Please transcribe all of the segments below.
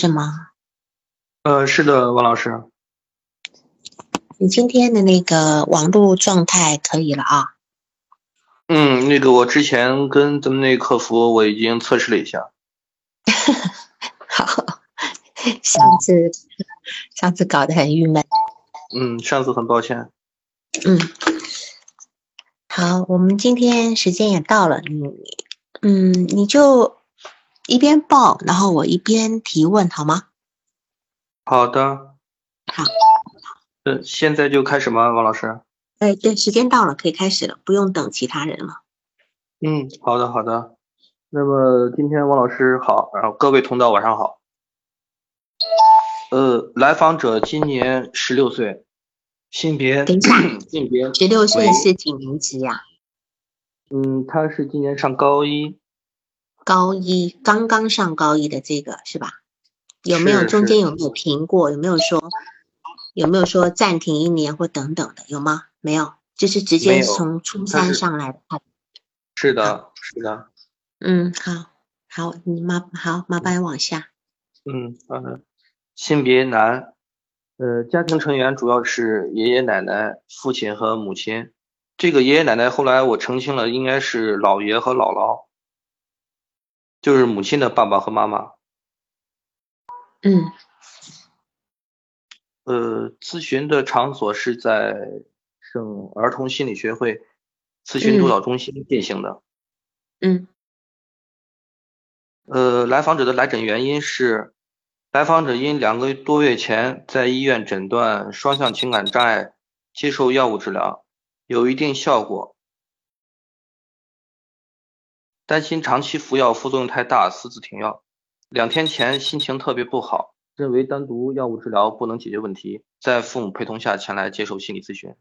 是吗？呃，是的，王老师。你今天的那个网络状态可以了啊？嗯，那个我之前跟咱们那个客服我已经测试了一下。好，上次上次搞得很郁闷。嗯，上次很抱歉。嗯，好，我们今天时间也到了，你嗯，你就一边报，然后我一边提问，好吗？好的。好。呃，现在就开始吗，王老师？哎，对，时间到了，可以开始了，不用等其他人了。嗯，好的，好的。那么今天王老师好，然后各位同道晚上好。呃，来访者今年十六岁，性别 性别十六岁是几年级呀？嗯，他是今年上高一。高一刚刚上高一的这个是吧？有没有中间有没有停过？有没有说？有没有说暂停一年或等等的？有吗？没有，就是直接从初三上来的。是的，是的。嗯，好，好，你麻好麻烦往下。嗯，好的。性别男，呃，家庭成员主要是爷爷奶奶、父亲和母亲。这个爷爷奶奶后来我澄清了，应该是姥爷和姥姥，就是母亲的爸爸和妈妈。嗯。呃，咨询的场所是在省儿童心理学会咨询督导中心进行的。嗯。呃，来访者的来诊原因是，来访者因两个多月前在医院诊断双向情感障碍，接受药物治疗，有一定效果，担心长期服药副作用太大，私自停药。两天前心情特别不好。认为单独药物治疗不能解决问题，在父母陪同下前来接受心理咨询。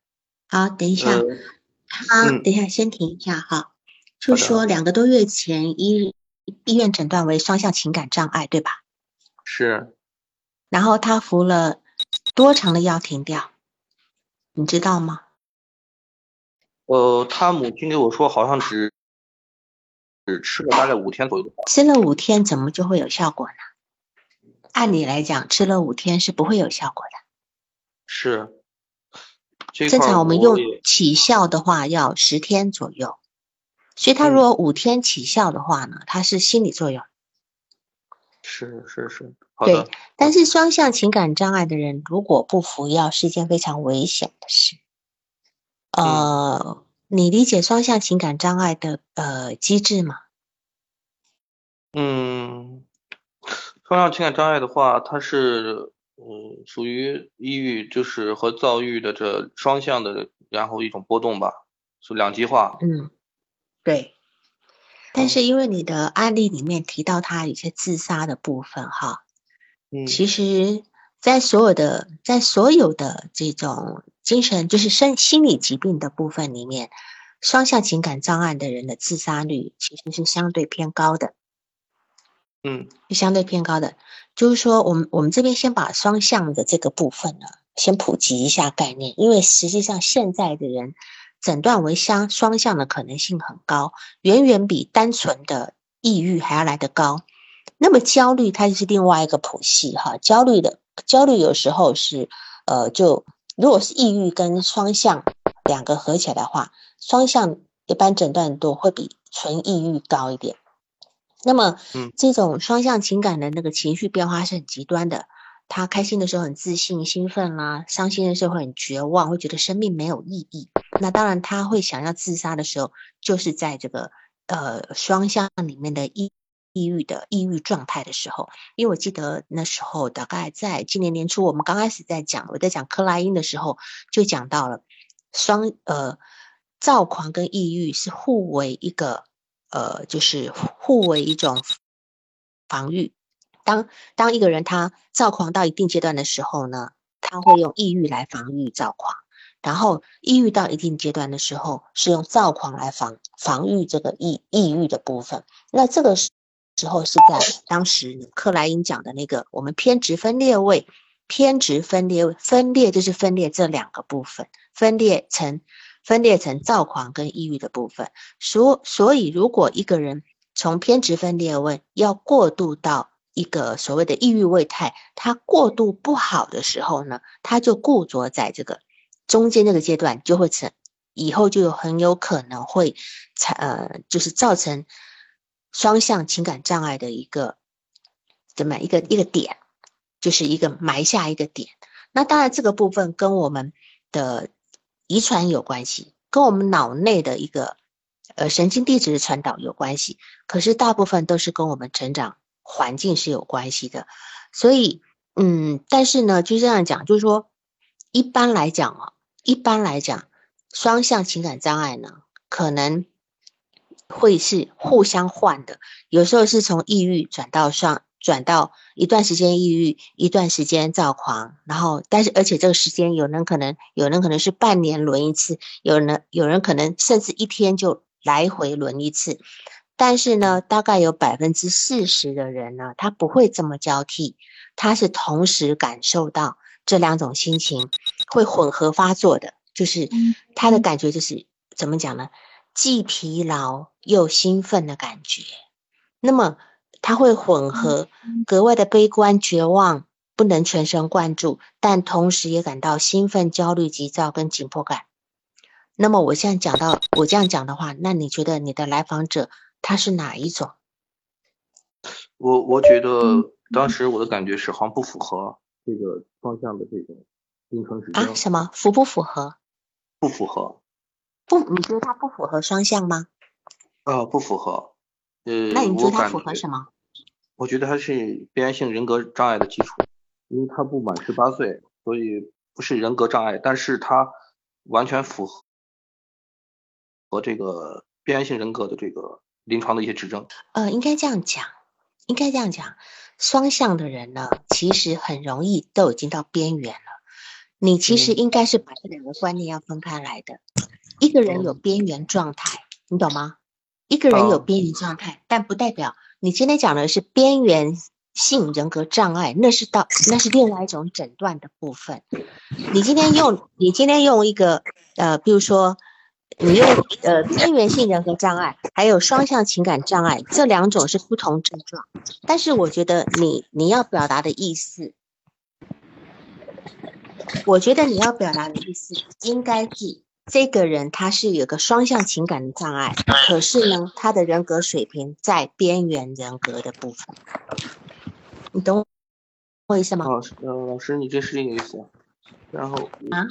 好，等一下，好，等一下，先停一下哈。就说两个多月前医医院诊断为双向情感障碍，对吧？是。然后他服了多长的药停掉？你知道吗？呃，他母亲给我说，好像只只吃了大概五天左右。吃了五天，怎么就会有效果呢？按理来讲，吃了五天是不会有效果的。是，正常我们用起效的话要十天左右，所以他如果五天起效的话呢，它是心理作用。是是是，对。但是双向情感障碍的人如果不服药是一件非常危险的事。呃，你理解双向情感障碍的呃机制吗？嗯。双向情感障碍的话，它是嗯属于抑郁，就是和躁郁的这双向的，然后一种波动吧，是两极化。嗯，对。但是因为你的案例里面提到他有些自杀的部分哈，嗯，其实，在所有的在所有的这种精神就是身心理疾病的部分里面，双向情感障碍的人的自杀率其实是相对偏高的。嗯，是相对偏高的。就是说，我们我们这边先把双向的这个部分呢，先普及一下概念，因为实际上现在的人诊断为相双向的可能性很高，远远比单纯的抑郁还要来得高。那么焦虑它就是另外一个谱系哈，焦虑的焦虑有时候是呃，就如果是抑郁跟双向两个合起来的话，双向一般诊断度会比纯抑郁高一点。那么，嗯，这种双向情感的那个情绪变化是很极端的。他开心的时候很自信、兴奋啦，伤心的时候会很绝望，会觉得生命没有意义。那当然，他会想要自杀的时候，就是在这个呃双向里面的抑抑郁的抑郁状态的时候。因为我记得那时候大概在今年年初，我们刚开始在讲我在讲克莱因的时候，就讲到了双呃躁狂跟抑郁是互为一个。呃，就是互为一种防御。当当一个人他躁狂到一定阶段的时候呢，他会用抑郁来防御躁狂；然后抑郁到一定阶段的时候，是用躁狂来防防御这个抑抑郁的部分。那这个是时候是在当时克莱因讲的那个我们偏执分裂位，偏执分裂分裂就是分裂这两个部分，分裂成。分裂成躁狂跟抑郁的部分，所所以如果一个人从偏执分裂位要过渡到一个所谓的抑郁位态，他过度不好的时候呢，他就固着在这个中间这个阶段，就会成以后就有很有可能会产呃，就是造成双向情感障碍的一个怎么一个一个点，就是一个埋下一个点。那当然这个部分跟我们的遗传有关系，跟我们脑内的一个呃神经递质的传导有关系，可是大部分都是跟我们成长。环境是有关系的，所以，嗯，但是呢，就这样讲，就是说，一般来讲啊，一般来讲，双向情感障碍呢，可能会是互相换的，有时候是从抑郁转到上，转到一段时间抑郁，一段时间躁狂，然后，但是而且这个时间有人可能，有人可能是半年轮一次，有人有人可能甚至一天就来回轮一次。但是呢，大概有百分之四十的人呢，他不会这么交替，他是同时感受到这两种心情，会混合发作的，就是他的感觉就是怎么讲呢？既疲劳又兴奋的感觉。那么它会混合，格外的悲观、绝望，不能全神贯注，但同时也感到兴奋、焦虑、急躁跟紧迫感。那么我现在讲到我这样讲的话，那你觉得你的来访者？他是哪一种？我我觉得当时我的感觉是好像不符合这个方向的这种临床指标啊？什么符不符合？不符合。不，你觉得它不符合双向吗？啊，不符合。呃，那你觉得它符合什么？我觉得它是边缘性人格障碍的基础，因为他不满十八岁，所以不是人格障碍，但是他完全符合和这个边缘性人格的这个。临床的一些指征，呃，应该这样讲，应该这样讲，双向的人呢，其实很容易都已经到边缘了。你其实应该是把这两个观念要分开来的。一个人有边缘状态，你懂吗？一个人有边缘状态，但不代表你今天讲的是边缘性人格障碍，那是到那是另外一种诊断的部分。你今天用你今天用一个呃，比如说。你用呃边缘性人格障碍，还有双向情感障碍，这两种是不同症状。但是我觉得你你要表达的意思，我觉得你要表达的意思应该是这个人他是有个双向情感的障碍，可是呢他的人格水平在边缘人格的部分，你懂我意思吗？老师，老师，你这是这个意思。然后啊。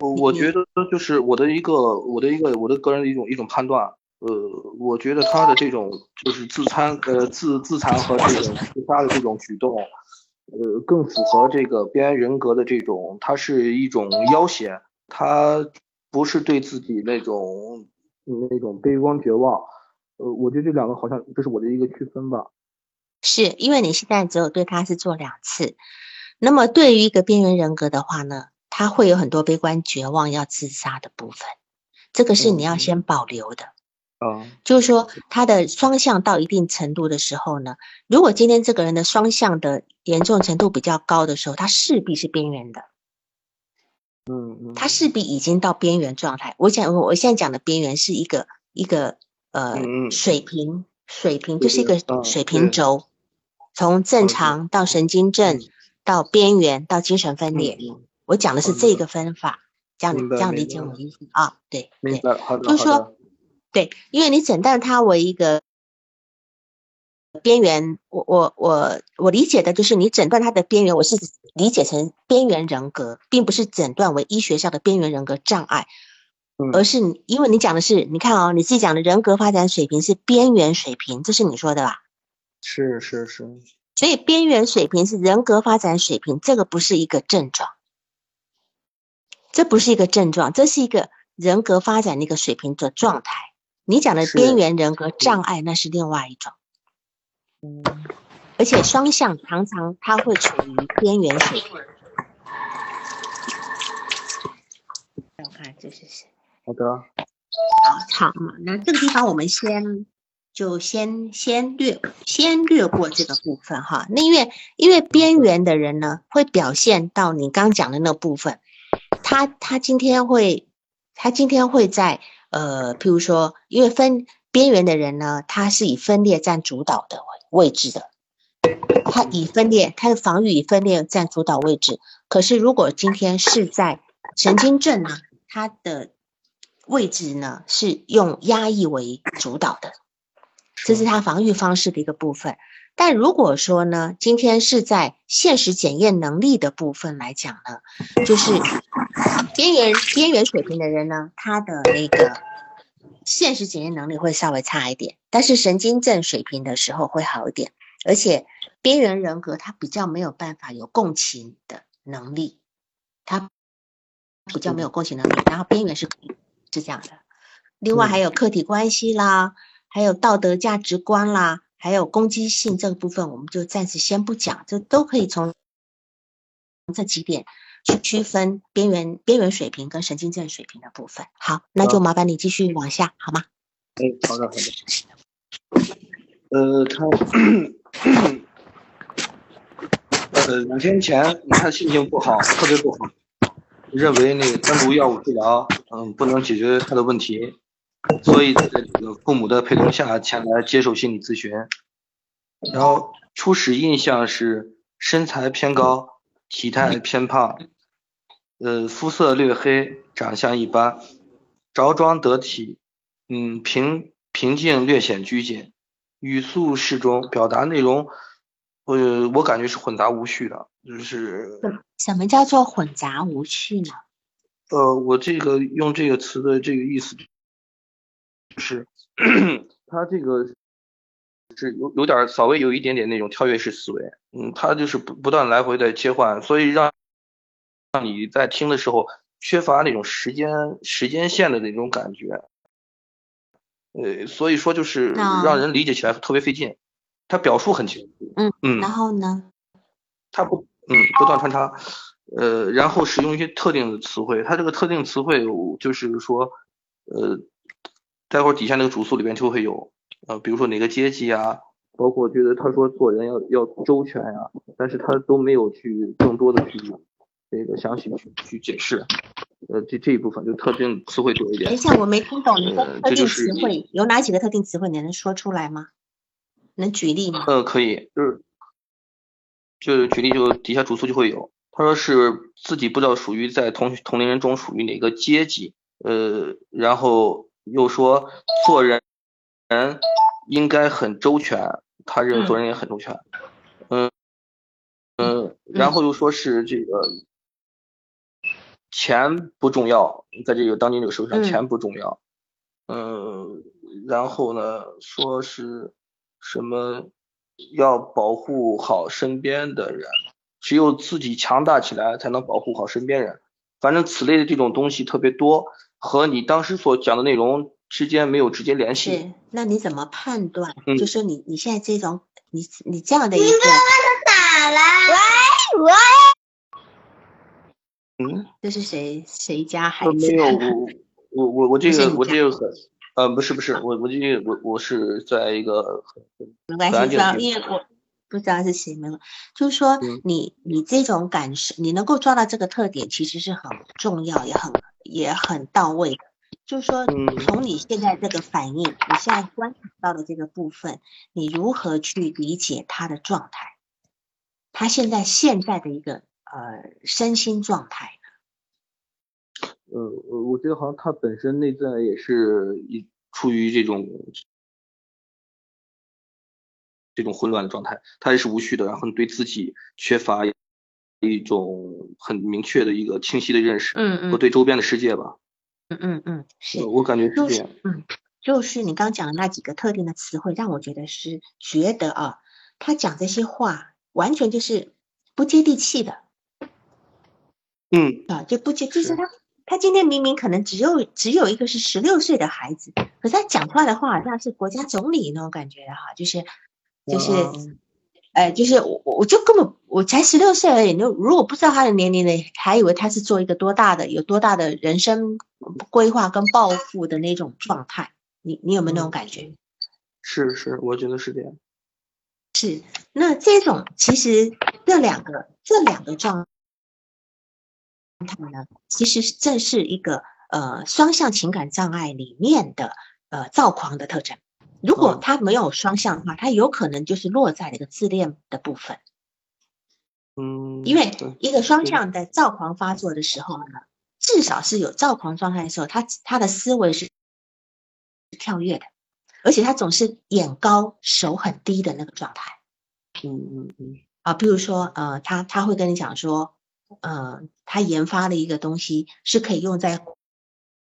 我我觉得就是我的一个我的一个我的个人的一种一种判断，呃，我觉得他的这种就是自残呃自自残和这种自杀的这种举动，呃，更符合这个边缘人格的这种，它是一种要挟，它不是对自己那种那种悲观绝望，呃，我觉得这两个好像这是我的一个区分吧。是因为你现在只有对他是做两次，那么对于一个边缘人格的话呢？他会有很多悲观、绝望、要自杀的部分，这个是你要先保留的。嗯，就是说他的双向到一定程度的时候呢，如果今天这个人的双向的严重程度比较高的时候，他势必是边缘的。嗯嗯，他势必已经到边缘状态。我讲我现在讲的边缘是一个一个呃水平水平，就是一个水平轴，从正常到神经症到边缘到精神分裂。我讲的是这个分法，这样这样理解我的意思。啊？对对，就是说，对，因为你诊断它为一个边缘，我我我我理解的就是你诊断它的边缘，我是理解成边缘人格，并不是诊断为医学上的边缘人格障碍，而是你因为你讲的是，你看哦，你自己讲的人格发展水平是边缘水平，这是你说的吧？是是是，所以边缘水平是人格发展水平，这个不是一个症状。这不是一个症状，这是一个人格发展的一个水平的状态。你讲的边缘人格障碍，那是另外一种。嗯，而且双向常常它会处于边缘水平。我看这是谁？好的。好，好嘛，那这个地方我们先就先先略先略过这个部分哈。那因为因为边缘的人呢，会表现到你刚讲的那部分。他他今天会，他今天会在呃，譬如说，因为分边缘的人呢，他是以分裂占主导的，位置的，他以分裂，他的防御以分裂占主导位置。可是如果今天是在神经症呢，他的位置呢是用压抑为主导的，这是他防御方式的一个部分。但如果说呢，今天是在现实检验能力的部分来讲呢，就是边缘边缘水平的人呢，他的那个现实检验能力会稍微差一点，但是神经症水平的时候会好一点，而且边缘人格他比较没有办法有共情的能力，他比较没有共情能力，然后边缘是可以是这样的。另外还有客体关系啦，还有道德价值观啦。还有攻击性这个部分，我们就暂时先不讲，这都可以从这几点去区分边缘边缘水平跟神经症水平的部分。好，那就麻烦你继续往下，好吗？哎，好的好的。呃，他呃两天前他心情不好，特别不好，认为那个单独药物治疗，嗯，不能解决他的问题。所以在这个父母的陪同下前来接受心理咨询，然后初始印象是身材偏高，体态偏胖，呃，肤色略黑，长相一般，着装得体，嗯，平平静略显拘谨，语速适中，表达内容，呃，我感觉是混杂无序的，就是什么叫做混杂无序呢？呃，我这个用这个词的这个意思。是，他这个是有有点稍微有一点点那种跳跃式思维，嗯，他就是不不断来回的切换，所以让让你在听的时候缺乏那种时间时间线的那种感觉，呃，所以说就是让人理解起来特别费劲。他表述很清楚，嗯嗯，然后呢，他不嗯不断穿插，呃，然后使用一些特定的词汇，他这个特定词汇就是说，呃。待会儿底下那个主诉里边就会有，呃，比如说哪个阶级啊，包括觉得他说做人要要周全呀，但是他都没有去更多的去这个详细去去解释，呃，这这一部分就特定词汇多一点。等一下，我没听懂，你的特定词汇有哪几个特定词汇？你能说出来吗？能举例吗？呃，可以，就是就是举例，就底下主诉就会有，他说是自己不知道属于在同同龄人中属于哪个阶级，呃，然后。又说做人人应该很周全，他认为做人也很周全，嗯嗯，然后又说是这个钱不重要，在这个当今这个社会上钱不重要，嗯，然后呢说是什么要保护好身边的人，只有自己强大起来才能保护好身边人，反正此类的这种东西特别多。和你当时所讲的内容之间没有直接联系。是，那你怎么判断？就是你你现在这种你你这样的一个。你打了。喂喂。嗯。这是谁谁家孩子？没有我我我我这个我这个很呃不是不是我我这个我我是在一个没关系，主要因为我不知道是谁没有，就是说你你这种感受，你能够抓到这个特点，其实是很重要也很。也很到位的，就是说，从你现在这个反应，你现在观察到的这个部分，你如何去理解他的状态？他现在现在的一个呃身心状态呢？呃，我觉得好像他本身内在也是一处于这种这种混乱的状态，他也是无序的，然后对自己缺乏。一种很明确的一个清晰的认识，嗯嗯，和对周边的世界吧，嗯嗯嗯，是我感觉是。这样，嗯，就是你刚讲的那几个特定的词汇，让我觉得是觉得啊，他讲这些话完全就是不接地气的，嗯。啊，就不接，就是他他今天明明可能只有只有一个是十六岁的孩子，可是他讲出来的话好像是国家总理那种感觉的哈，就是就是。哎，就是我，我就根本我才十六岁而已，就如果不知道他的年龄呢，还以为他是做一个多大的、有多大的人生规划跟抱负的那种状态。你你有没有那种感觉？是是，我觉得是这样。是，那这种其实这两个这两个状态呢，其实正是一个呃双向情感障碍里面的呃躁狂的特征。如果他没有双向的话，他有可能就是落在了一个自恋的部分。嗯，因为一个双向的躁狂发作的时候呢，至少是有躁狂状态的时候，他他的思维是跳跃的，而且他总是眼高手很低的那个状态。嗯嗯嗯。啊，比如说，呃，他他会跟你讲说，呃，他研发了一个东西是可以用在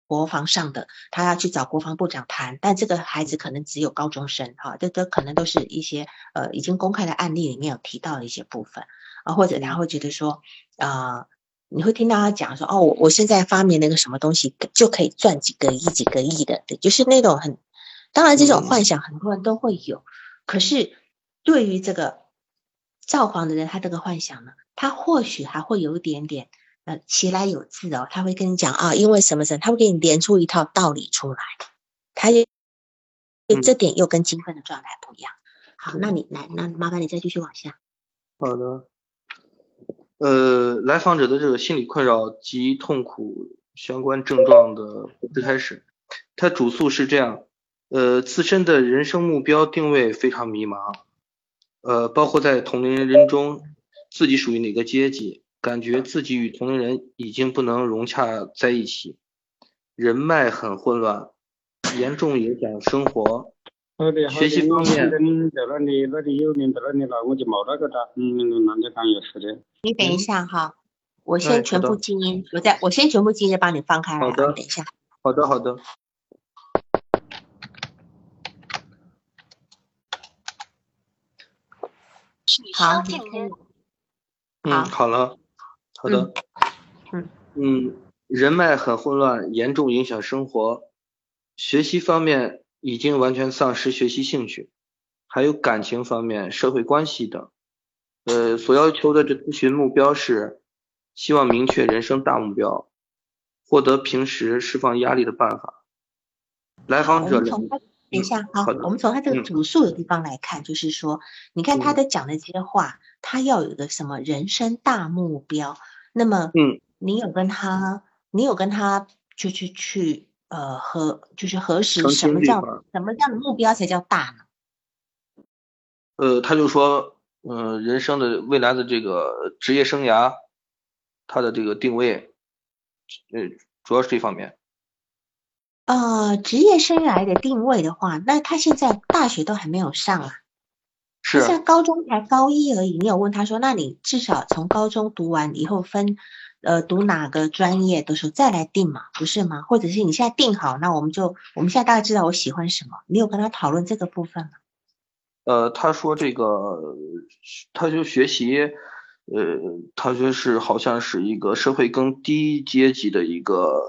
国防上的，他要去找国防部长谈，但这个孩子可能只有高中生，哈，这这可能都是一些呃已经公开的案例里面有提到的一些部分。啊，或者他会觉得说，啊，你会听到他讲说，哦，我我现在发明了一个什么东西，就可以赚几个亿、几个亿的，对，就是那种很，当然这种幻想很多人都会有，可是对于这个造狂的人，他这个幻想呢，他或许还会有一点点，呃，其来有自哦，他会跟你讲啊，因为什么什么，他会给你连出一套道理出来，他也，这点又跟精分的状态不一样。好，那你来，那麻烦你再继续往下。好的。呃，来访者的这个心理困扰及痛苦相关症状的最开始，他主诉是这样，呃，自身的人生目标定位非常迷茫，呃，包括在同龄人中自己属于哪个阶级，感觉自己与同龄人已经不能融洽在一起，人脉很混乱，严重影响生活。学习方面，你等一下哈，我先全部静音，我再我先全部静音，帮你放开。好的，等一下。好的，好的。好，你可以。嗯，好了，好的。嗯嗯，人脉很混乱，严重影响生活。学习方面。已经完全丧失学习兴趣，还有感情方面、社会关系等。呃，所要求的这咨询目标是希望明确人生大目标，获得平时释放压力的办法。来访者，等一下，好，我们从他这个主诉的地方来看，就是说，你看他的讲的这些话，他要有一个什么人生大目标。那么，嗯，你有跟他，你有跟他去去去。呃，和就是核实什么叫什么样的目标才叫大呢？呃，他就说，呃，人生的未来的这个职业生涯，他的这个定位，呃，主要是这方面。呃，职业生涯的定位的话，那他现在大学都还没有上啊，是，现在高中才高一而已。你有问他说，那你至少从高中读完以后分。呃，读哪个专业的时候再来定嘛，不是吗？或者是你现在定好，那我们就我们现在大概知道我喜欢什么。你有跟他讨论这个部分吗？呃，他说这个，他就学习，呃，他说是好像是一个社会更低阶级的一个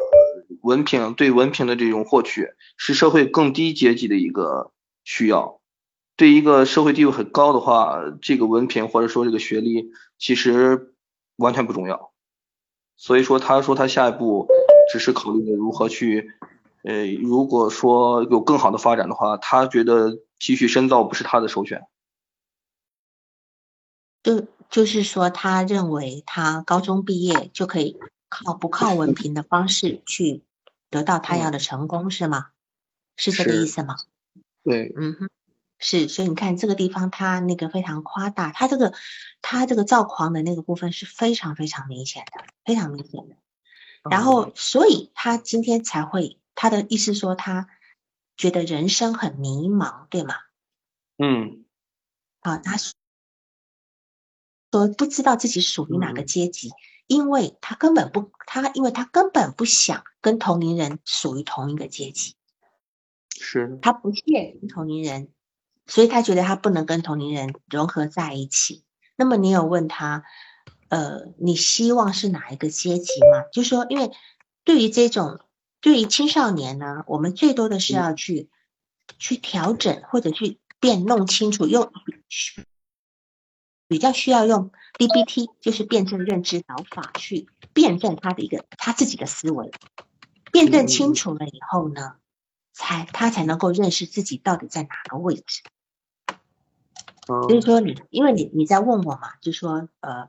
文凭，对文凭的这种获取是社会更低阶级的一个需要。对一个社会地位很高的话，这个文凭或者说这个学历其实完全不重要。所以说，他说他下一步只是考虑如何去，呃，如果说有更好的发展的话，他觉得继续深造不是他的首选。就就是说，他认为他高中毕业就可以靠不靠文凭的方式去得到他要的成功，是吗？是这个意思吗？对，嗯哼。是，所以你看这个地方，他那个非常夸大，他这个他这个躁狂的那个部分是非常非常明显的，非常明显的。然后，所以他今天才会，他的意思说他觉得人生很迷茫，对吗？嗯。啊，他说不知道自己属于哪个阶级，因为他根本不，他因为他根本不想跟同龄人属于同一个阶级，是他不屑跟同龄人。所以他觉得他不能跟同龄人融合在一起。那么你有问他，呃，你希望是哪一个阶级吗？就说，因为对于这种对于青少年呢，我们最多的是要去去调整或者去辨弄清楚，用比较需要用 DBT，就是辩证认知导法去辩证他的一个他自己的思维，辩证清楚了以后呢，才他才能够认识自己到底在哪个位置。所以说你，因为你你在问我嘛，就说呃，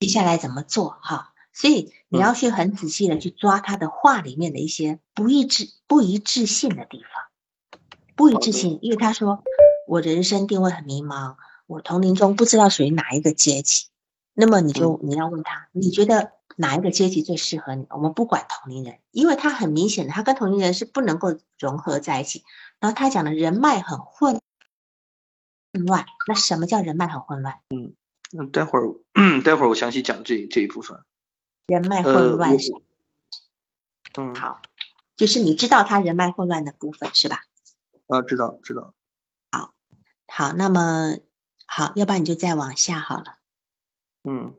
接下来怎么做哈？所以你要去很仔细的去抓他的话里面的一些不一致、不一致性的地方。不一致性，因为他说我人生定位很迷茫，我同龄中不知道属于哪一个阶级。那么你就你要问他，你觉得哪一个阶级最适合你？我们不管同龄人，因为他很明显的，他跟同龄人是不能够融合在一起。然后他讲的人脉很混乱，那什么叫人脉很混乱？嗯，那待会儿 待会儿我详细讲这这一部分。人脉混乱是，嗯，好，就是你知道他人脉混乱的部分是吧？啊，知道知道。好，好，那么好，要不然你就再往下好了。嗯，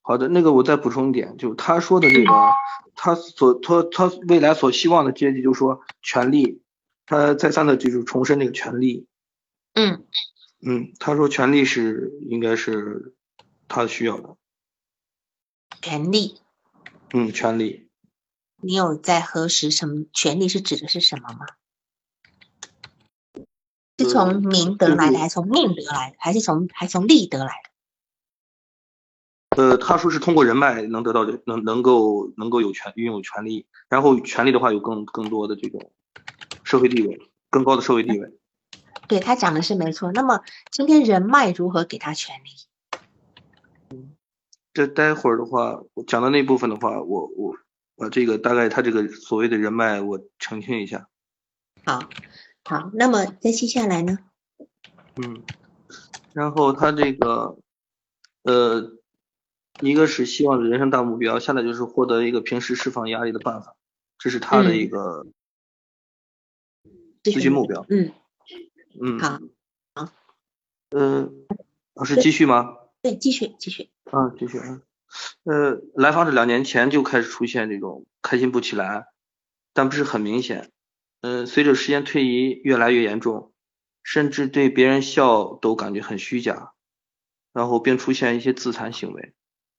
好的，那个我再补充一点，就他说的这个，他所他他未来所希望的阶级，就是说权力，他再三的就是重申那个权利。嗯嗯，他说权力是应该是他需要的。权利。嗯，权利。你有在核实什么权利是指的是什么吗？是从名德来的，还是从命得来的，还是从还从利得来的？呃，他说是通过人脉能得到的，能能够能够有权拥有权利，然后权利的话有更更多的这种社会地位，更高的社会地位。对他讲的是没错。那么今天人脉如何给他权利？嗯，这待会儿的话，我讲的那部分的话，我我把这个大概他这个所谓的人脉我澄清一下。好，好，那么再接下来呢？嗯，然后他这个呃。一个是希望的人生大目标，下来就是获得一个平时释放压力的办法，这是他的一个咨询目标。嗯嗯好好，嗯，老师继续吗？对，继续继续。啊，继续啊。呃，来访者两年前就开始出现这种开心不起来，但不是很明显。嗯，随着时间推移，越来越严重，甚至对别人笑都感觉很虚假，然后并出现一些自残行为。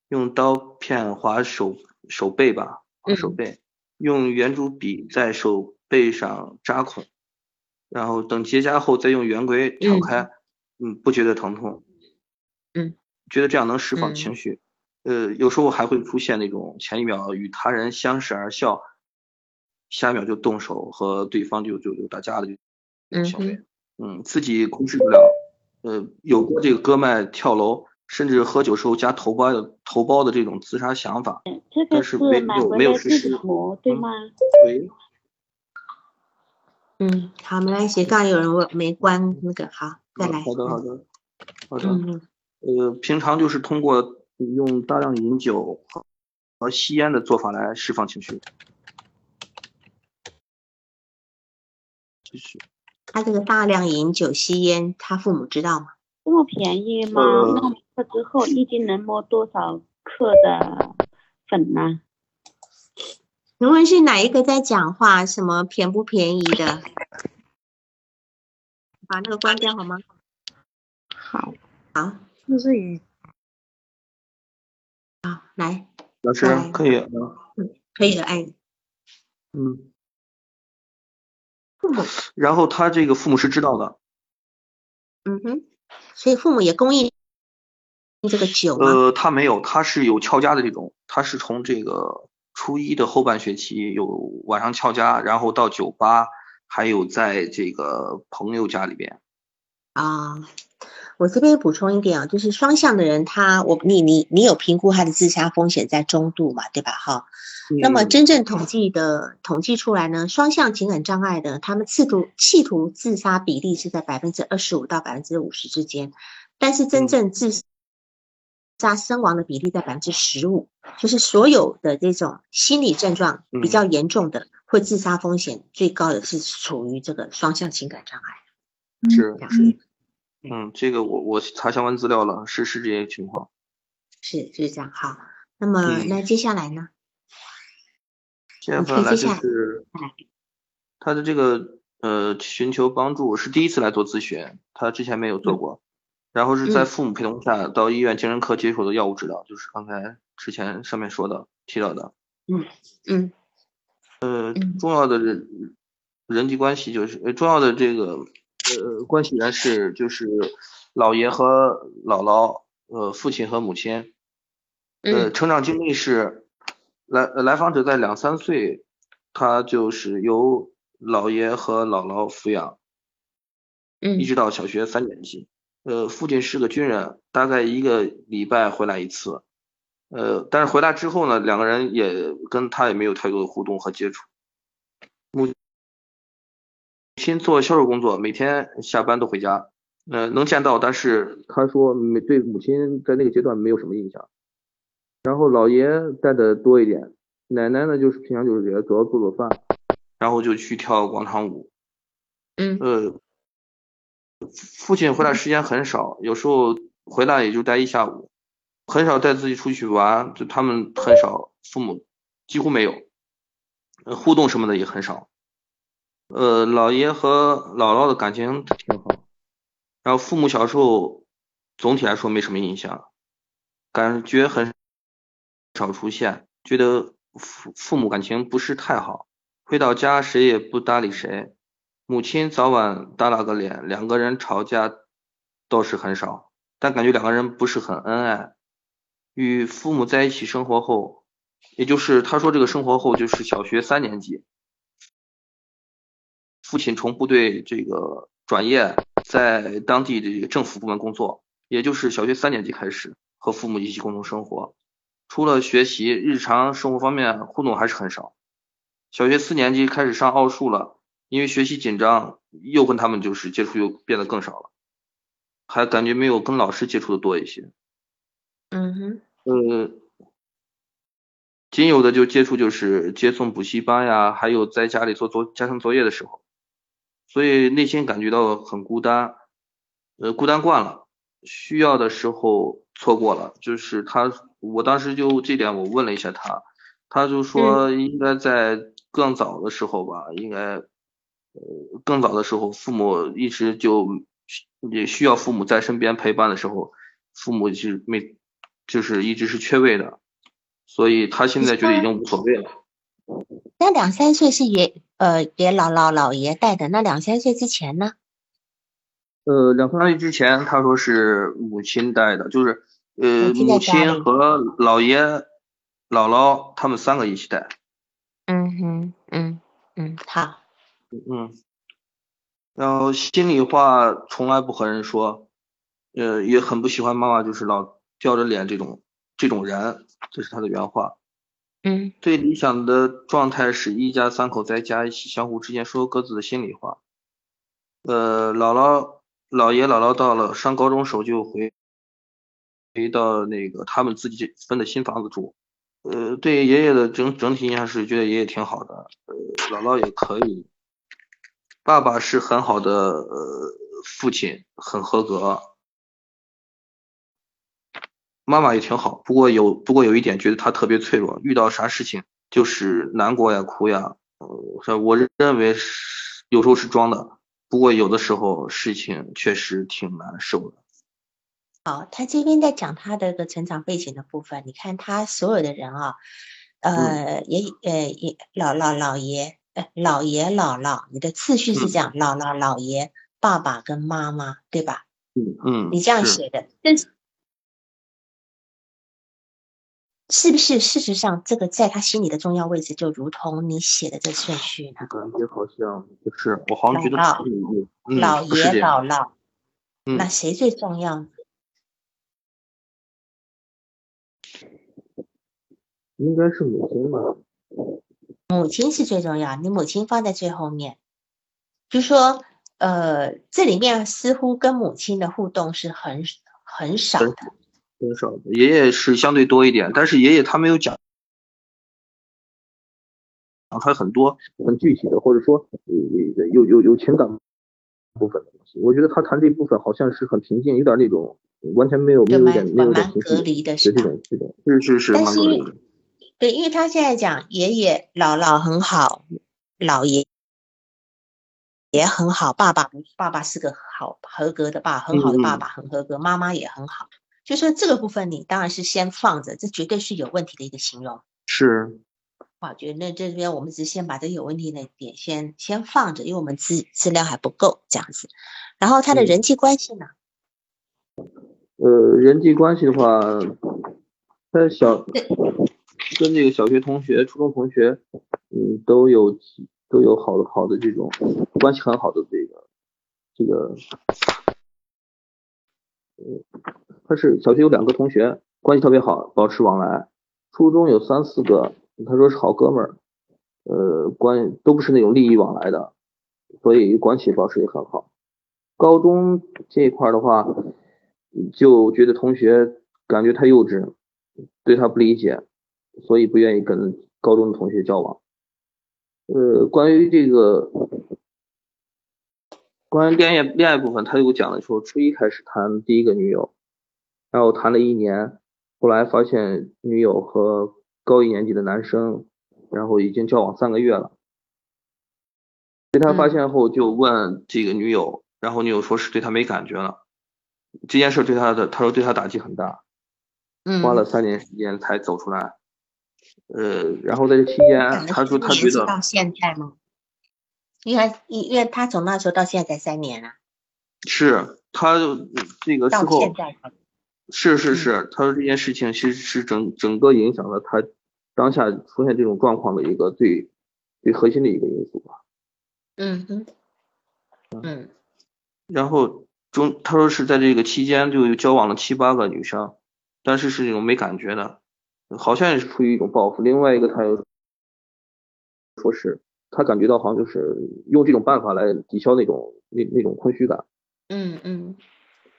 用刀片划手手背吧，划手背，用圆珠笔在手背上扎孔，然后等结痂后再用圆规挑开，嗯，不觉得疼痛，嗯，觉得这样能释放情绪，呃，有时候还会出现那种前一秒与他人相视而笑，下一秒就动手和对方就就就打架的行为，嗯，自己控制不了，呃，有过这个割脉跳楼。甚至喝酒时候加头孢的头孢的这种自杀想法，但是没有没有实施，对吗？喂，嗯，好，没关系。刚刚有人问没关那个，好，再来。好的，好的，好的。嗯呃，平常就是通过用大量饮酒和和吸烟的做法来释放情绪。继续。他这个大量饮酒吸烟，他父母知道吗？这么便宜吗？那了之后一斤能摸多少克的粉呢？请问是哪一个在讲话？什么便不便宜的？把那个关掉好吗？好，好，就是以好来，老师可以，嗯，可以的，哎，嗯，父母，然后他这个父母是知道的，嗯哼。所以父母也供应这个酒？呃，他没有，他是有翘家的这种，他是从这个初一的后半学期有晚上翘家，然后到酒吧，还有在这个朋友家里边。啊，我这边补充一点啊，就是双向的人，他我你你你有评估他的自杀风险在中度嘛，对吧？哈。那么真正统计的统计出来呢，双向情感障碍的，他们企图企图自杀比例是在百分之二十五到百分之五十之间，但是真正自杀身亡的比例在百分之十五，就是所有的这种心理症状比较严重的，会自杀风险最高的是处于这个双向情感障碍。是，嗯，这个我我查相关资料了，是是这些情况。是是这样，好，那么那接下来呢？接下来就是他的这个呃寻求帮助是第一次来做咨询，他之前没有做过，然后是在父母陪同下到医院精神科接受的药物治疗，就是刚才之前上面说的提到的。嗯嗯。呃，重要的人人际关系就是呃重要的这个呃关系人是就是姥爷和姥姥，呃父亲和母亲，呃成长经历是。来来访者在两三岁，他就是由姥爷和姥姥抚养，嗯一直到小学三年级。呃，父亲是个军人，大概一个礼拜回来一次。呃，但是回来之后呢，两个人也跟他也没有太多的互动和接触。母亲做销售工作，每天下班都回家，呃，能见到，但是他说没对母亲在那个阶段没有什么印象。然后姥爷带的多一点，奶奶呢就是平常就是给他主要做做饭，然后就去跳广场舞。嗯呃，父亲回来时间很少，有时候回来也就待一下午，很少带自己出去玩，就他们很少，父母几乎没有，互动什么的也很少。呃，姥爷和姥姥的感情挺好，然后父母小时候总体来说没什么印象，感觉很少出现，觉得父父母感情不是太好，回到家谁也不搭理谁。母亲早晚耷拉个脸，两个人吵架倒是很少，但感觉两个人不是很恩爱。与父母在一起生活后，也就是他说这个生活后就是小学三年级，父亲从部队这个转业，在当地的政府部门工作，也就是小学三年级开始和父母一起共同生活，除了学习，日常生活方面互动还是很少。小学四年级开始上奥数了。因为学习紧张，又跟他们就是接触又变得更少了，还感觉没有跟老师接触的多一些。嗯哼，呃，仅有的就接触就是接送补习班呀，还有在家里做作家庭作业的时候，所以内心感觉到很孤单，呃，孤单惯了，需要的时候错过了，就是他，我当时就这点我问了一下他，他就说应该在更早的时候吧，应该。呃，更早的时候，父母一直就也需要父母在身边陪伴的时候，父母是没，就是一直是缺位的，所以他现在觉得已经无所谓了。那两三岁是爷呃爷姥姥姥爷带的，那两三岁之前呢？呃，两三岁之前他说是母亲带的，就是呃母亲和姥爷、姥姥他们三个一起带。嗯哼，嗯嗯，好。嗯，然后心里话从来不和人说，呃，也很不喜欢妈妈就是老吊着脸这种这种人，这是他的原话。嗯，最理想的状态是一家三口在家一起，相互之间说各自的心里话。呃，姥姥、姥爷、姥姥到了上高中时候就回回到那个他们自己分的新房子住。呃，对爷爷的整整体印象是觉得爷爷挺好的，呃，姥姥也可以。爸爸是很好的呃父亲，很合格。妈妈也挺好，不过有不过有一点，觉得他特别脆弱，遇到啥事情就是难过呀、哭呀。呃，我认为是有时候是装的，不过有的时候事情确实挺难受的。好，他这边在讲他的个成长背景的部分，你看他所有的人啊，呃，爷呃爷老老老爷。姥爷姥姥，你的次序是这样：姥姥姥爷、爸爸跟妈妈，对吧？嗯嗯。你这样写的，但是是不是事实上这个在他心里的重要位置，就如同你写的这顺序呢？感觉好像不是，我好像觉得姥爷姥姥，那谁最重要呢？应该是母亲吧。母亲是最重要，你母亲放在最后面，就说，呃，这里面似乎跟母亲的互动是很很少的，很少的。爷爷是相对多一点，但是爷爷他没有讲，讲出来很多很具体的，或者说有有有情感部分的东西。我觉得他谈这部分好像是很平静，有点那种完全没有没有点没有点情绪的这种这种，是是是蛮隔离的。对，因为他现在讲爷爷姥姥很好，姥爷也很好，爸爸爸爸是个好合格的爸，很好的爸爸，很合格，妈妈也很好。就说这个部分，你当然是先放着，这绝对是有问题的一个形容。是，我觉得那这边我们只是先把这有问题的点先先放着，因为我们资资料还不够这样子。然后他的人际关系呢？呃，人际关系的话，他小。跟这个小学同学、初中同学，嗯，都有都有好的好的这种关系很好的这个这个，呃，他是小学有两个同学关系特别好，保持往来。初中有三四个，他说是好哥们儿，呃，关都不是那种利益往来的，所以关系保持也很好。高中这一块的话，就觉得同学感觉太幼稚，对他不理解，所以不愿意跟高中的同学交往。呃，关于这个，关于恋爱恋爱部分，他又讲了说，初一开始谈第一个女友，然后谈了一年，后来发现女友和高一年级的男生，然后已经交往三个月了。被他发现后，就问这个女友。然后女友说是对他没感觉了，这件事对他的，他说对他打击很大，嗯，花了三年时间才走出来，呃，然后在这期间，他说他觉得到现在吗？因为因因为他从那时候到现在三年了，是，他这个到现在，是是是，他说这件事情其实是整整个影响了他当下出现这种状况的一个最最核心的一个因素吧，嗯哼，嗯。然后中他说是在这个期间就交往了七八个女生，但是是那种没感觉的，好像也是出于一种报复。另外一个他又说是他感觉到好像就是用这种办法来抵消那种那那种空虚感。嗯嗯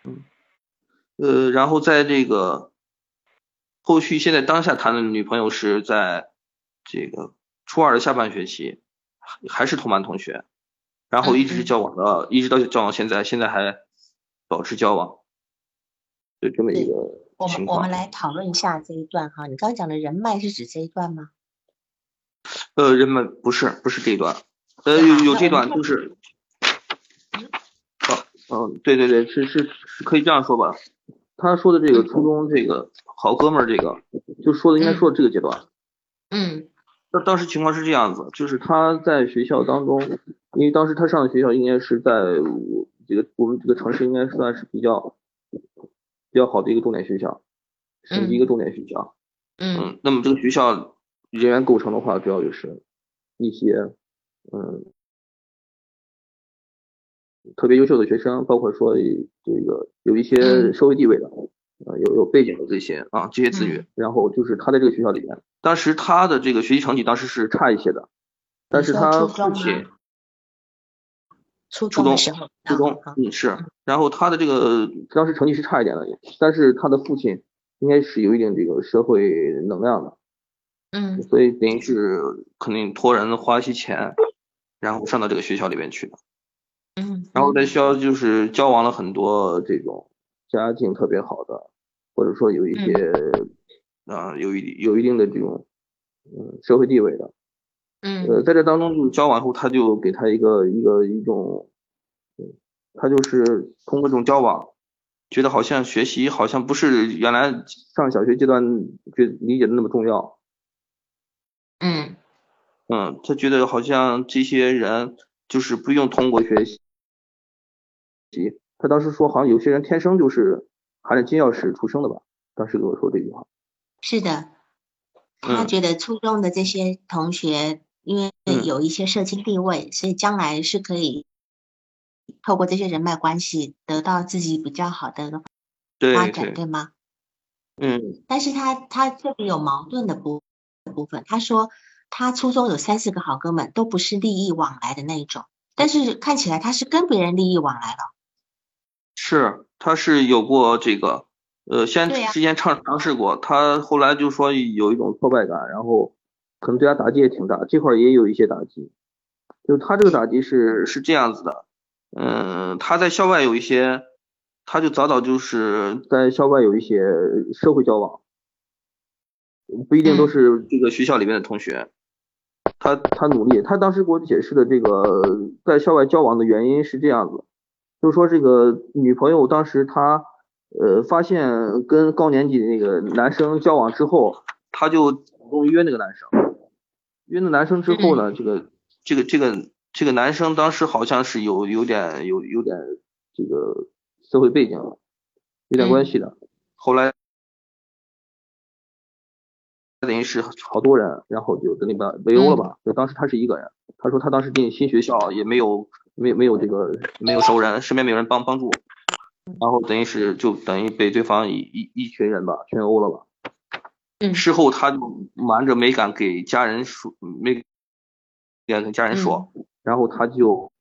嗯呃，然后在这个后续现在当下谈的女朋友是在这个初二的下半学期，还是同班同学。然后一直交往到，一直到交往现在，现在还保持交往，就这么一个。我们我们来讨论一下这一段哈，你刚刚讲的人脉是指这一段吗？呃，人脉不是不是这一段，呃有有这段就是，哦嗯对对对是是是可以这样说吧，他说的这个初中这个好哥们儿这个，就说的应该说的这个阶段。嗯。那当时情况是这样子，就是他在学校当中，因为当时他上的学校应该是在我这个我们这个城市应该算是比较比较好的一个重点学校，省级一个重点学校。嗯。那么这个学校人员构成的话，主要就是一些嗯特别优秀的学生，包括说这个有一些社会地位的。呃，有有背景的这些啊，这些子女，然后就是他在这个学校里面，当时他的这个学习成绩当时是差一些的，但是他父亲初中初中初中嗯是，然后他的这个当时成绩是差一点的，但是他的父亲应该是有一定这个社会能量的，嗯，所以等于是肯定托人花一些钱，然后上到这个学校里面去的，嗯，然后在学校就是交往了很多这种。家境特别好的，或者说有一些啊有一有一定的这种嗯社会地位的，嗯呃在这当中就交往后，他就给他一个一个一种，嗯他就是通过这种交往，觉得好像学习好像不是原来上小学阶段就理解的那么重要，嗯嗯他觉得好像这些人就是不用通过学习。他当时说，好像有些人天生就是含着金钥匙出生的吧？当时跟我说这句话。是的，他觉得初中的这些同学，有一些社经地位，所以将来是可以透过这些人脉关系得到自己比较好的发展，对吗？嗯。但是他他这里有矛盾的部部分，他说他初中有三四个好哥们，都不是利益往来的那一种，但是看起来他是跟别人利益往来了。是，他是有过这个，呃，先之前尝尝试过，他后来就说有一种挫败感，然后可能对他打击也挺大，这块也有一些打击。就他这个打击是是这样子的，嗯，他在校外有一些，他就早早就是在校外有一些社会交往，不一定都是这个学校里面的同学。他他努力，他当时给我解释的这个在校外交往的原因是这样子。就是说这个女朋友当时她呃发现跟高年级的那个男生交往之后，他就主动约那个男生，约那男生之后呢，这个这个这个这个男生当时好像是有有点有有点这个社会背景，有点关系的。后来等于是好多人，然后就在那边围殴了吧？就当时他是一个人，他说他当时进新学校也没有。没没有这个没有熟人，身边没有人帮帮助，然后等于是就等于被对方一一一群人吧群殴了吧。嗯。事后他就瞒着没敢给家人说，没敢跟家人说，然后他就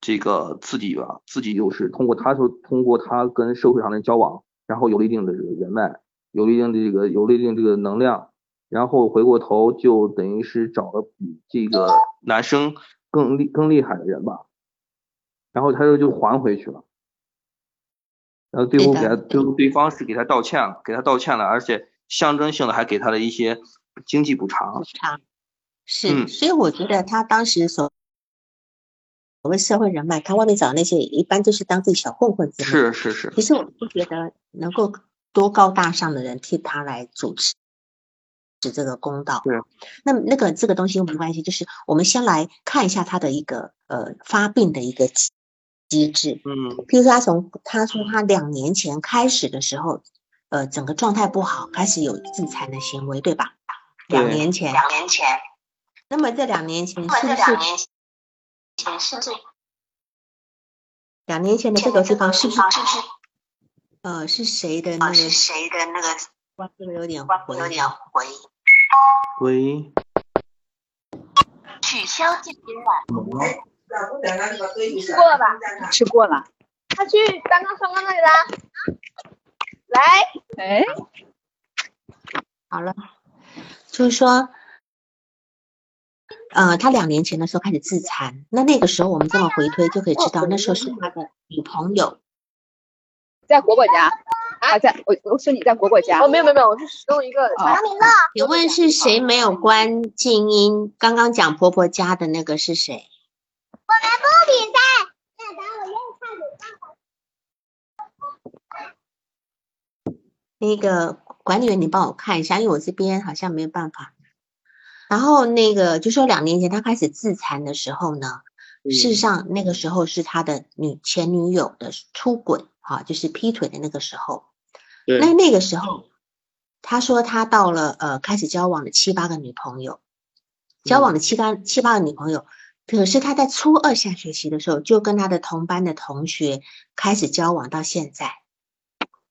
这个自己吧，自己就是通过他说通过他跟社会上的人交往，然后有了一定的这个人脉，有了一定的这个有了一定这个能量，然后回过头就等于是找了比这个男生更厉更厉害的人吧，然后他就就还回去了。然后最后给他，最后对方是给他道歉了，给他道歉了，而且象征性的还给他了一些经济补偿补。偿是，嗯所以我觉得他当时所所谓社会人脉，他外面找那些一般都是当地小混混。是是是，其实我不觉得能够多高大上的人替他来主持指这个公道。对。那那个这个东西又没关系，就是我们先来看一下他的一个呃发病的一个机机制。嗯。譬如说，他从他说他两年前开始的时候，呃，整个状态不好，开始有自残的行为，对吧？对。两年前，两年前，那么这两年前是不是两年前是不是两年前的这个地方是不是是不是呃是谁的那啊个是谁的那个哇这个有点回有点回喂，取消进行晚吃过了吧？吃过了。他去刚刚双刚那里啦。来，哎，好了，就是说，呃，他两年前的时候开始自残，那那个时候我们这么回推就可以知道，那时候是他的女朋友。在果果家啊，在我我说你在果果家。哦，没有没有没有，我是其中一个啊请问是谁没有关静音？刚刚讲婆婆家的那个是谁？那个管理员，你帮我看一下，因为我这边好像没有办法。然后那个就说两年前他开始自残的时候呢，事实上那个时候是他的女前女友的出轨，哈、就是劈腿的那个时候。那那个时候，他说他到了呃开始交往了七八个女朋友，交往了七八七八个女朋友，可是他在初二下学期的时候就跟他的同班的同学开始交往到现在。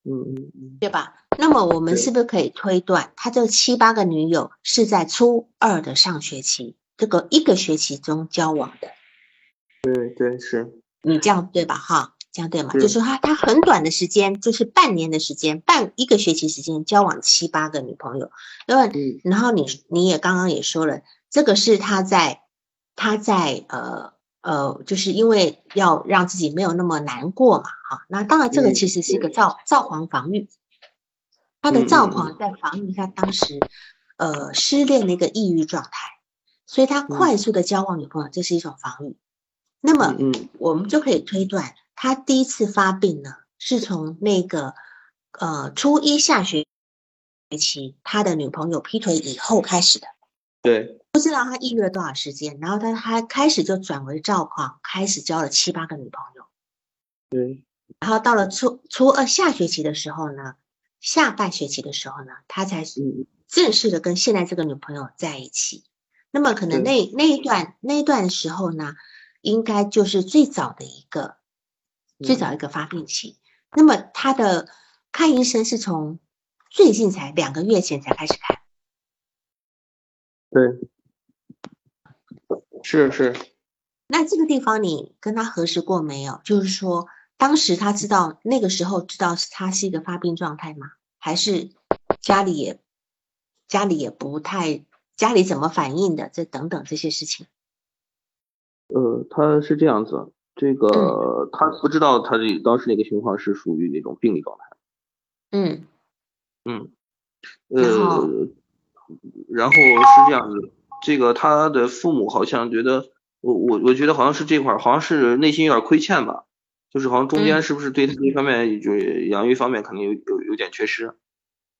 嗯嗯嗯，对吧？那么我们是不是可以推断，他这七八个女友是在初二的上学期这个一个学期中交往的？对对是，你这样对吧？哈，这样对吗？就是说他他很短的时间，就是半年的时间，半一个学期时间交往七八个女朋友，因为嗯然后你你也刚刚也说了，这个是他在他在呃呃，就是因为要让自己没有那么难过嘛，哈。那当然这个嗯其实是一个造造黄防御，他的嗯嗯造黄在防御他当时呃失恋的一个抑郁状态，所以他快速的交往女朋友，这是一种防御。那么嗯嗯我们就可以推断，他第一次发病呢，是从那个呃初一下学期他的女朋友劈腿以后开始的。对，不知道他抑郁了多少时间，然后他他开始就转为躁狂，开始交了七八个女朋友。对，然后到了初初二下学期的时候呢，下半学期的时候呢，他才是嗯正式的跟现在这个女朋友在一起。那么可能那那一段那一段时候呢，应该就是最早的一个最早一个发病期。那么他的看医生是从最近才两个月前才开始看。对，是是，那这个地方你跟他核实过没有？就是说，当时他知道那个时候知道是他是一个发病状态吗？还是家里也家里也不太家里怎么反应的？这等等这些事情。呃，他是这样子，这嗯个他不知道他这当时那个情况是属于那种病理状态，嗯嗯，呃，然后是这样子，这个他的父母好像觉得，我我我觉得好像是这块儿，好像是内心有点亏欠吧，就是好像中间嗯是不是对他这方面就是养育方面可能有有有点缺失，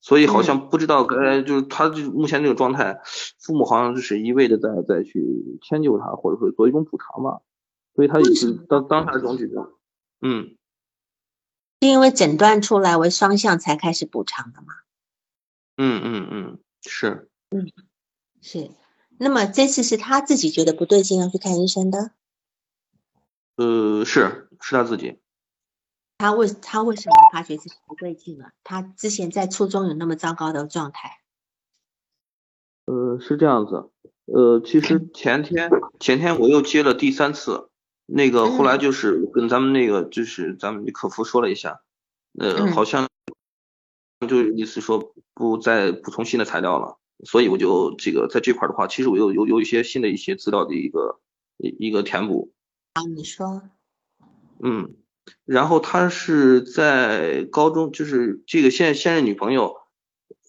所以好嗯像不知道该就是他就目前这个状态，父母好像就是一味的在在去迁就他，或者说做一种补偿吧，所以他也是当当下这种举动，嗯。是因为诊断出来为双向才开始补偿的吗？嗯嗯嗯，是，嗯是。那么这次是他自己觉得不对劲要去看医生的。呃，是是他自己。他为他为什么发觉自己不对劲了？他之前在初中有那么糟糕的状态？呃，是这样子。呃，其实前天前天我又接了第三次，那个后来就是跟咱们那个就是咱们客服说了一下，呃，好像就意思说不再补充新的材料了，所以我就这个在这块的话，其实我有有有一些新的一些资料的一个一一个填补。啊，你说。嗯，然后他是在高中，就是这个现现任女朋友，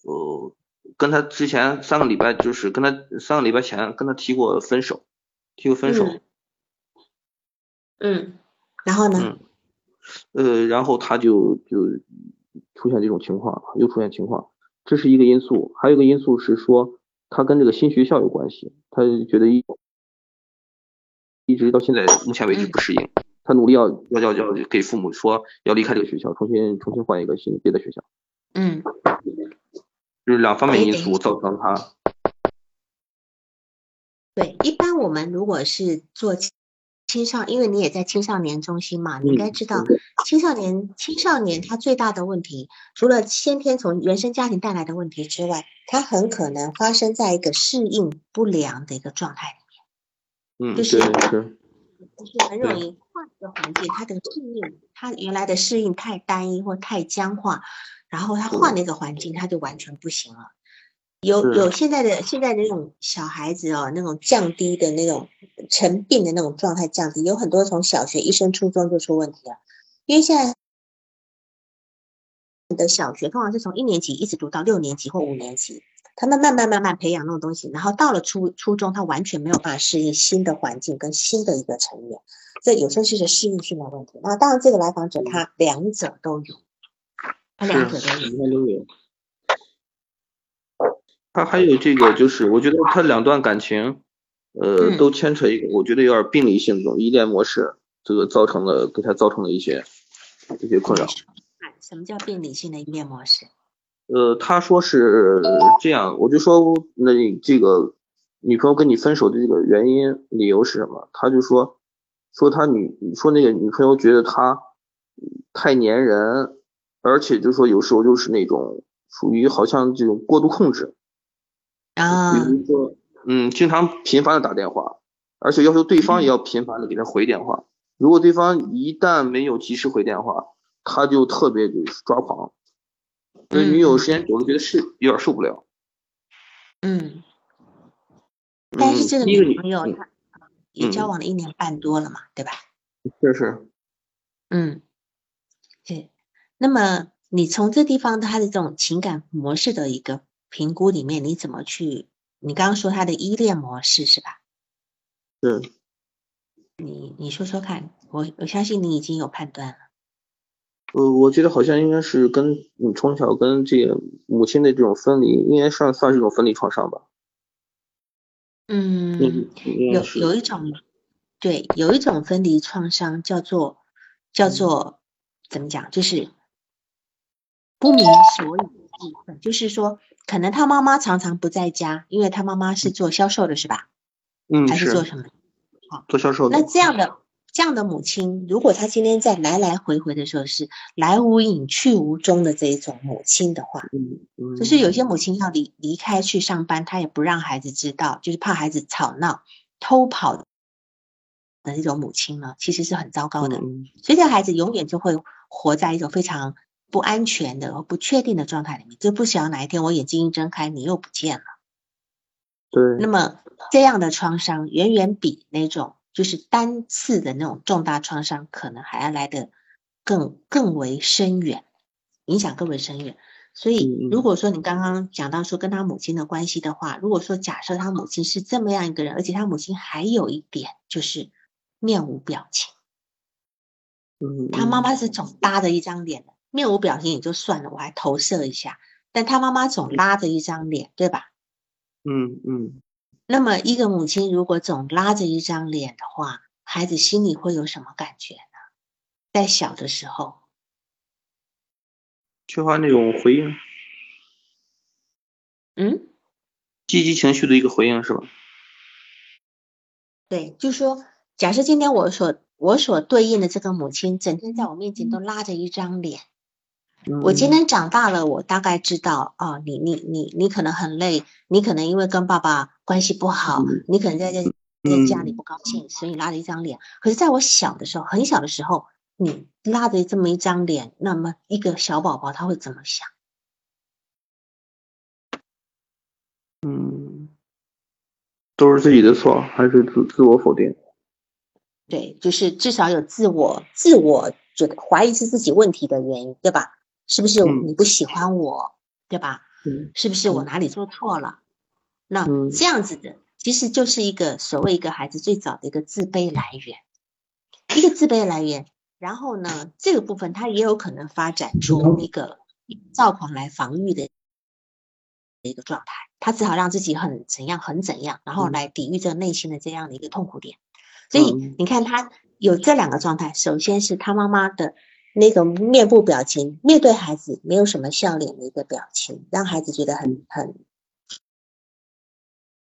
呃。跟他之前三个礼拜，就是跟他三个礼拜前跟他提过分手，提过分手。嗯，然后呢？嗯，呃，然后他就就出现这种情况，又出现情况，这是一个因素。还有一个因素是说，他跟这个新学校有关系，他觉得一一直到现在目前为止不适应，他努力要要要要给父母说要离开这个学校，重新重新换一个新别的学校。嗯。就是两方面因素造成他。对，一般我们如果是做青少，因为你也在青少年中心嘛，你应该知道青少年青少年他最大的问题，除了先天从原生家庭带来的问题之外，他很可能发生在一个适应不良的一个状态里面。嗯，就是是，就是很容易换一个环境，他的适应，他原来的适应太单一或太僵化。然后他换了一个环境，他就完全不行了。有有现在的现在的那种小孩子哦，那种降低的那种成病的那种状态降低，有很多从小学一升初中就出问题了。因为现在的小学通常是从一年级一直读到六年级或五年级，他们慢慢慢慢培养那种东西，然后到了初初中，他完全没有办法适应新的环境跟新的一个成员，这有时候是适应性的问题。那当然，这个来访者他两者都有。他两者都有，他还有这个，就是我觉得他两段感情，呃，都牵扯一个，我觉得有点病理性这种依恋模式，这个造成了给他造成了一些一些困扰。什么叫病理性的依恋模式？呃，他说是这样，我就说那这个女朋友跟你分手的这个原因理由是什么？他就说说他女说那个女朋友觉得他太粘人。而且就说，有时候就是那种属于好像这种过度控制啊，比如说，嗯，经常频繁的打电话，而且要求对方也要频繁的给他回电话。如果对方一旦没有及时回电话，他就特别就是抓狂，那女友时间久了觉得是有点受不了。嗯，但是这个女朋友她也交往了一年半多了嘛，对吧？是是。嗯。对那么你从这地方他的这种情感模式的一个评估里面，你怎么去？你刚刚说他的依恋模式是吧？嗯。你你说说看，我我相信你已经有判断了。呃，我觉得好像应该是跟你从小跟这个母亲的这种分离，应该算算是一种分离创伤吧。嗯，有有一种，对，有一种分离创伤叫做叫做怎么讲，就是。不明所以的部分，就是说，可能他妈妈常常不在家，因为他妈妈是做销售的，是吧？嗯，还是做什么？好，做销售。那这样的这样的母亲，如果她今天在来来回回的时候是来无影去无踪的这一种母亲的话，嗯嗯，就是有些母亲要离离开去上班，她也不让孩子知道，就是怕孩子吵闹、偷跑的这种母亲呢，其实是很糟糕的。所以这孩子永远就会活在一种非常。不安全的和不确定的状态里面，就不想哪一天我眼睛一睁开，你又不见了。对。那么这样的创伤远远比那种就是单次的那种重大创伤，可能还要来的更更为深远，影响更为深远。所以，如果说你刚刚讲到说跟他母亲的关系的话，如果说假设他母亲是这么样一个人，而且他母亲还有一点就是面无表情，嗯，他妈妈是总搭着一张脸的。面无表情也就算了，我还投射一下，但他妈妈总拉着一张脸，对吧？嗯嗯。那么一个母亲如果总拉着一张脸的话，孩子心里会有什么感觉呢？在小的时候，缺乏那种回应。嗯。积极情绪的一个回应是吧？对，就说假设今天我所我所对应的这个母亲，整天在我面前都拉着一张脸。嗯我今天长大了，我大概知道哦，你你你你可能很累，你可能因为跟爸爸关系不好，嗯你可能在在在家里不高兴，所以拉着一张脸。可是在我小的时候，很小的时候，你拉着这么一张脸，那么一个小宝宝他会怎么想？嗯，都是自己的错，还是自自我否定？对，就是至少有自我自我觉得怀疑是自己问题的原因，对吧？是不是嗯你不喜欢我，对吧？嗯是不是我哪里做错了？那嗯这样子的，其实就是一个所谓一个孩子最早的一个自卑来源，一个自卑来源。然后呢，这个部分他也有可能发展出一个躁狂来防御的一个状态，他只好让自己很怎样很怎样，然后嗯来抵御这个内心的这样的一个痛苦点。所以嗯你看他有这两个状态，首先是他妈妈的那种面部表情，面对孩子没有什么笑脸的一个表情，让孩子觉得很很，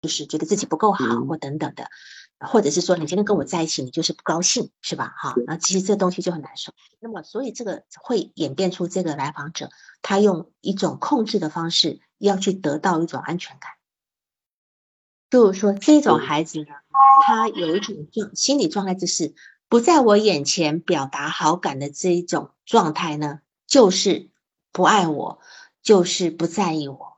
就是觉得自己不够好嗯或等等的，或者是说你今天跟我在一起，你就是不高兴，是吧？哈，那其实这东西就很难受。那么所以这个会演变出这个来访者，他用一种控制的方式要去得到一种安全感。就是说，这种孩子呢，他有一种状心理状态，就是不在我眼前表达好感的这一种状态呢，就是不爱我，就是不在意我。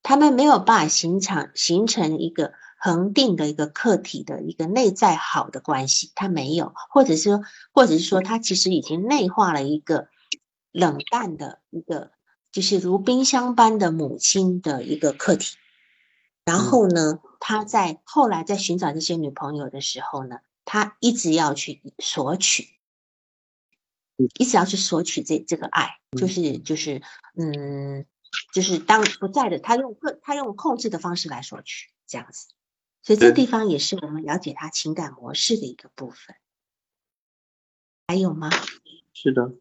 他们没有办法形成形成一个恒定的一个客体的一个内在好的关系，他没有，或者是说，或者是说，他其实已经内化了一个冷淡的一个，就是如冰箱般的母亲的一个客体。然后呢，他在后来在寻找这些女朋友的时候呢，他一直要去索取，一直要去索取这这个爱，就是就是嗯，就是当不在的，他用控他用控制的方式来索取，这样子。所以这地方也是我们了解他情感模式的一个部分。还有吗？是的，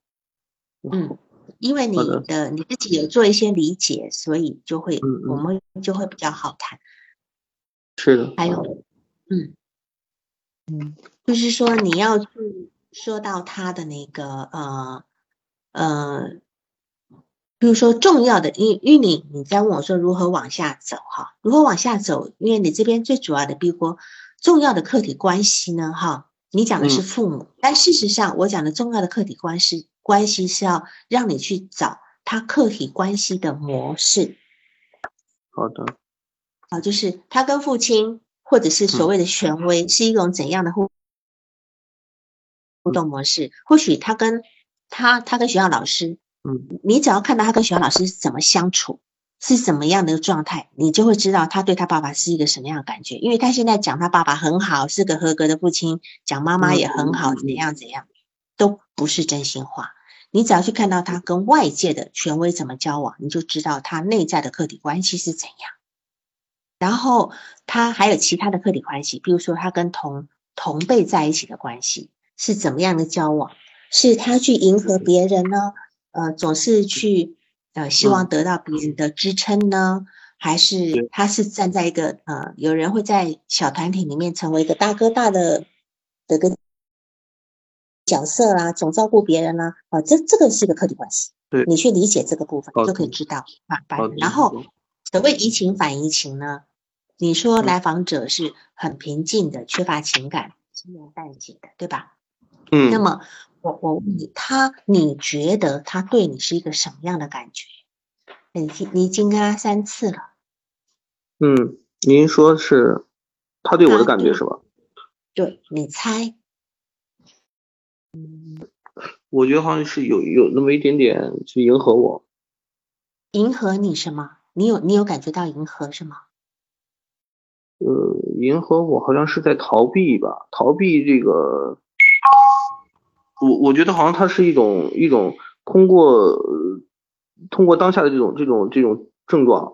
嗯，因为你的的你自己有做一些理解，所以就会嗯嗯我们就会比较好谈。是的，还有，嗯嗯，就是说你要去说到他的那个呃呃，比如说重要的，因因为你你在问我说如何往下走哈，如何往下走？因为你这边最主要的，比如说重要的客体关系呢哈，你讲的是嗯父母，但事实上我讲的重要的客体关系关系是要让你去找他客体关系的模式。好的，啊，就是他跟父亲或者是所谓的权威是一种怎样的互互动模式？或许他跟他他跟学校老师，嗯，你只要看到他跟学校老师是怎么相处，是怎么样的状态，你就会知道他对他爸爸是一个什么样的感觉。因为他现在讲他爸爸很好，是个合格的父亲，讲妈妈也很好，怎样怎样，都不是真心话。你只要去看到他跟外界的权威怎么交往，你就知道他内在的客体关系是怎样。然后他还有其他的客体关系，比如说他跟同同辈在一起的关系是怎么样的交往？是他去迎合别人呢？呃，总是去呃希望得到别人的支撑呢？还是他是站在一个呃有人会在小团体里面成为一个大哥大的的个角色啦、总照顾别人啦、啊，这这个是一个客体关系。对你去理解这个部分，就可以知道啊，然后所谓移情反移情呢，你说来访者是很平静的，缺乏情感，轻描淡写的，对吧？嗯，那么我我问你，他你觉得他对你是一个什么样的感觉？你你已经跟他三次了，嗯，您说是他对我的感觉是吧？对你猜？嗯我觉得好像是有有那么一点点去迎合我，迎合你是吗？你有你有感觉到银河是吗？呃，迎合我好像是在逃避吧，逃避这个，我我觉得好像它是一种一种通过呃通过当下的这种这种这种症状，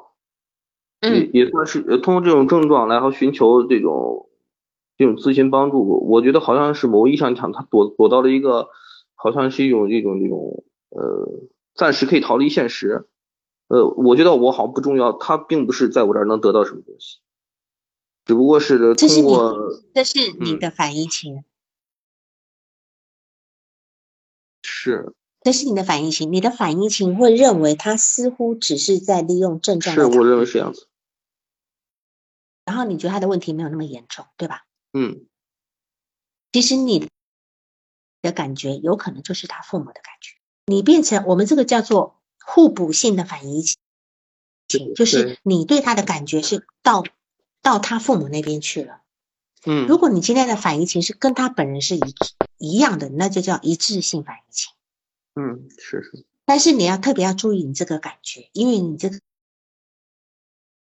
也嗯也算是呃通过这种症状然后寻求这种这种咨询帮助，我觉得好像是某意义上讲，他躲躲到了一个好像是一种这种这种呃暂时可以逃离现实，呃，我觉得我好像不重要，他并不是在我这儿能得到什么东西。只不过是通过这是你嗯的反应情，是，这是你的反应情，你的反应情会认为他似乎只是在利用症状。是我认为是这样子。然后你觉得他的问题没有那么严重，对吧？嗯。其实你的感觉有可能就是他父母的感觉，你变成我们这个叫做互补性的反移情，就是你对他的感觉是到到他父母那边去了。嗯。如果你今天的反移情是跟他本人是一一样的，那就叫一致性反移情。嗯，是是。但是你要特别要注意你这个感觉，因为你这个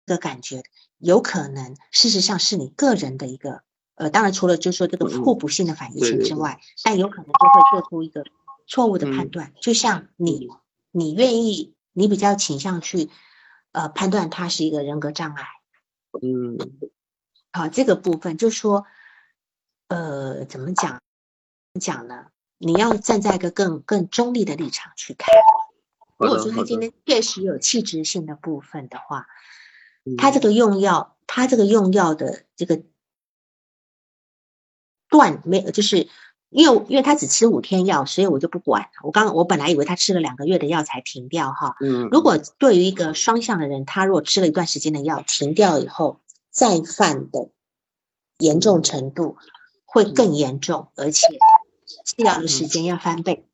的感觉有可能事实上是你个人的一个。呃，当然，除了就是说这个互补性的反应性之外，但有可能就会做出一个错误的判断。就像你，你愿意，你比较倾向去呃判断他是一个人格障碍。嗯，好，这个部分就说，呃，怎么讲讲呢？你要站在一个更更中立的立场去看。如果说他今天确实有器质性的部分的话，他这个用药，他这个用药的这个。断没有，就是因为因为他只吃五天药，所以我就不管。我刚我本来以为他吃了两个月的药才停掉哈。嗯。如果对于一个双向的人，他如果吃了一段时间的药停掉以后再犯的严重程度会更严重，而且治疗的时间要翻倍。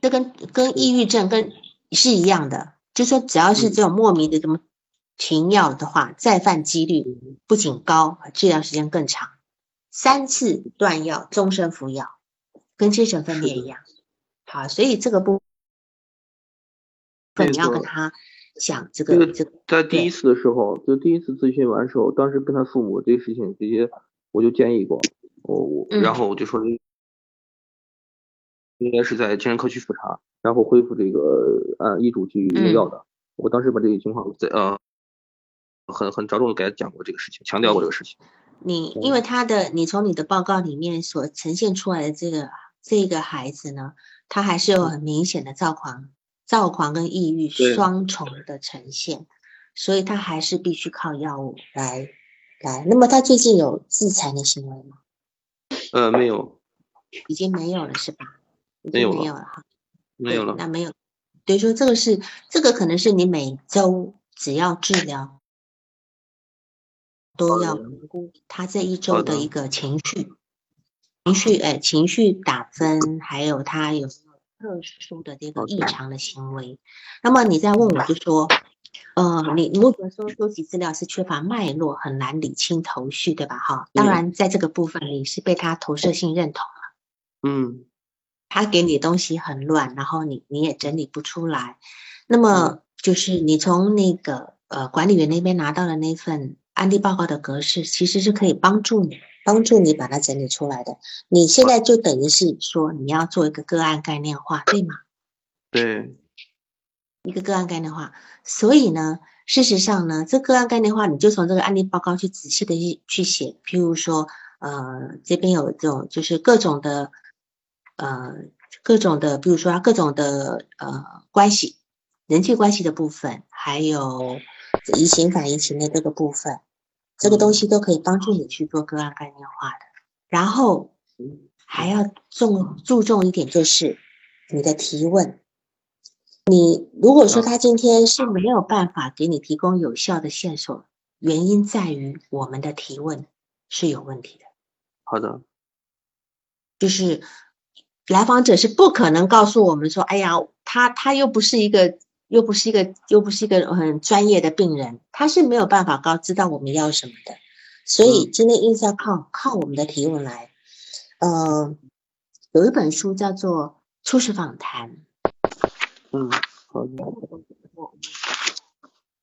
这跟跟抑郁症跟是一样的，就说只要是这种莫名的这么停药的话，再犯几率不仅高，治疗时间更长。三次断药，终身服药，跟精神分裂一样。好，所以这个部分你要跟他讲这个。这个在第一次的时候，就第一次咨询完时候，当时跟他父母这个事情直接我就建议过，我我然后我就说应该是在精神科去复查，然后恢复这个按医嘱去用药的。我当时把这个情况在呃很很着重的给他讲过这个事情，强调过这个事情。你因为他的，你从你的报告里面所呈现出来的这个这个孩子呢，他还是有很明显的躁狂、躁狂跟抑郁双重的呈现，所以他还是必须靠药物来来。那么他最近有自残的行为吗？呃，没有，已经没有了是吧？没有没有了哈，没有了。那没有，等于说这个是这个可能是你每周只要治疗。都要评估他这一周的一个情绪，情绪哎，情绪打分，还有他有特殊的这个异常的行为。那么你再问我就说，呃，你如果说收集资料是缺乏脉络，很难理清头绪，对吧？哈，当然在这个部分你是被他投射性认同了，嗯，他给你东西很乱，然后你你也整理不出来。那么就是你从那个呃管理员那边拿到的那份。案例报告的格式其实是可以帮助你，帮助你把它整理出来的。你现在就等于是说你要做一个个案概念化，对吗？对，一个个案概念化。所以呢，事实上呢，这个案概念化，你就从这个案例报告去仔细的去去写。譬如说，呃，这边有这种就是各种的，呃，各种的，比如说各种的呃关系，人际关系的部分，还有。移情反移情的这个部分，这个东西都可以帮助你去做个案概念化的。然后还要重注重一点，就是你的提问。你如果说他今天是没有办法给你提供有效的线索，原因在于我们的提问是有问题的。好的，就是来访者是不可能告诉我们说：“哎呀，他他又不是一个。”又不是一个又不是一个很专业的病人，他是没有办法告知道我们要什么的，所以今天硬是要靠靠我们的提问来。呃，有一本书叫做《初始访谈》。嗯，好的。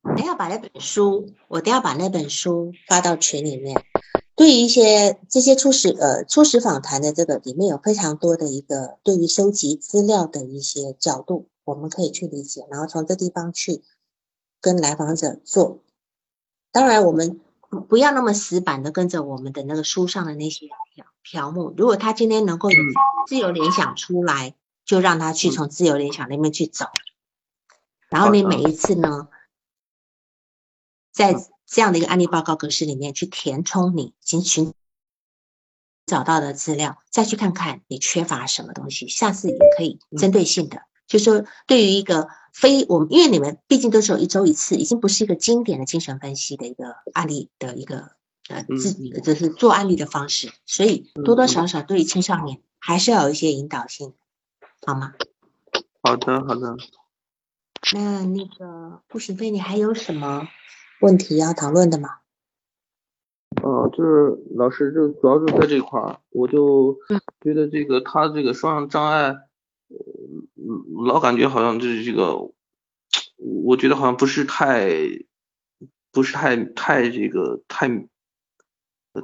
我等下把那本书，我等下把那本书发到群里面。对于一些这些初始呃初始访谈的这个里面有非常多的一个对于收集资料的一些角度。我们可以去理解，然后从这地方去跟来访者做。当然，我们不要那么死板的跟着我们的那个书上的那些条条目。如果他今天能够自由联想出来，就让他去从自由联想那边去走。然后你每一次呢，在这样的一个案例报告格式里面去填充你，已经寻找到的资料，再去看看你缺乏什么东西，下次也可以针对性的，就说对于一个非我们，因为你们毕竟都是有一周一次，已经不是一个经典的精神分析的一个案例的一个呃自己就是做案例的方式，所以多多少少对于青少年还是要有一些引导性，好吗？好的，好的。那那个顾行飞，你还有什么问题要讨论的吗？呃，就是老师，就主要是在这块儿，我就觉得这个他这个双向障碍，老感觉好像就是这个，我觉得好像不是太，不是太太这个太，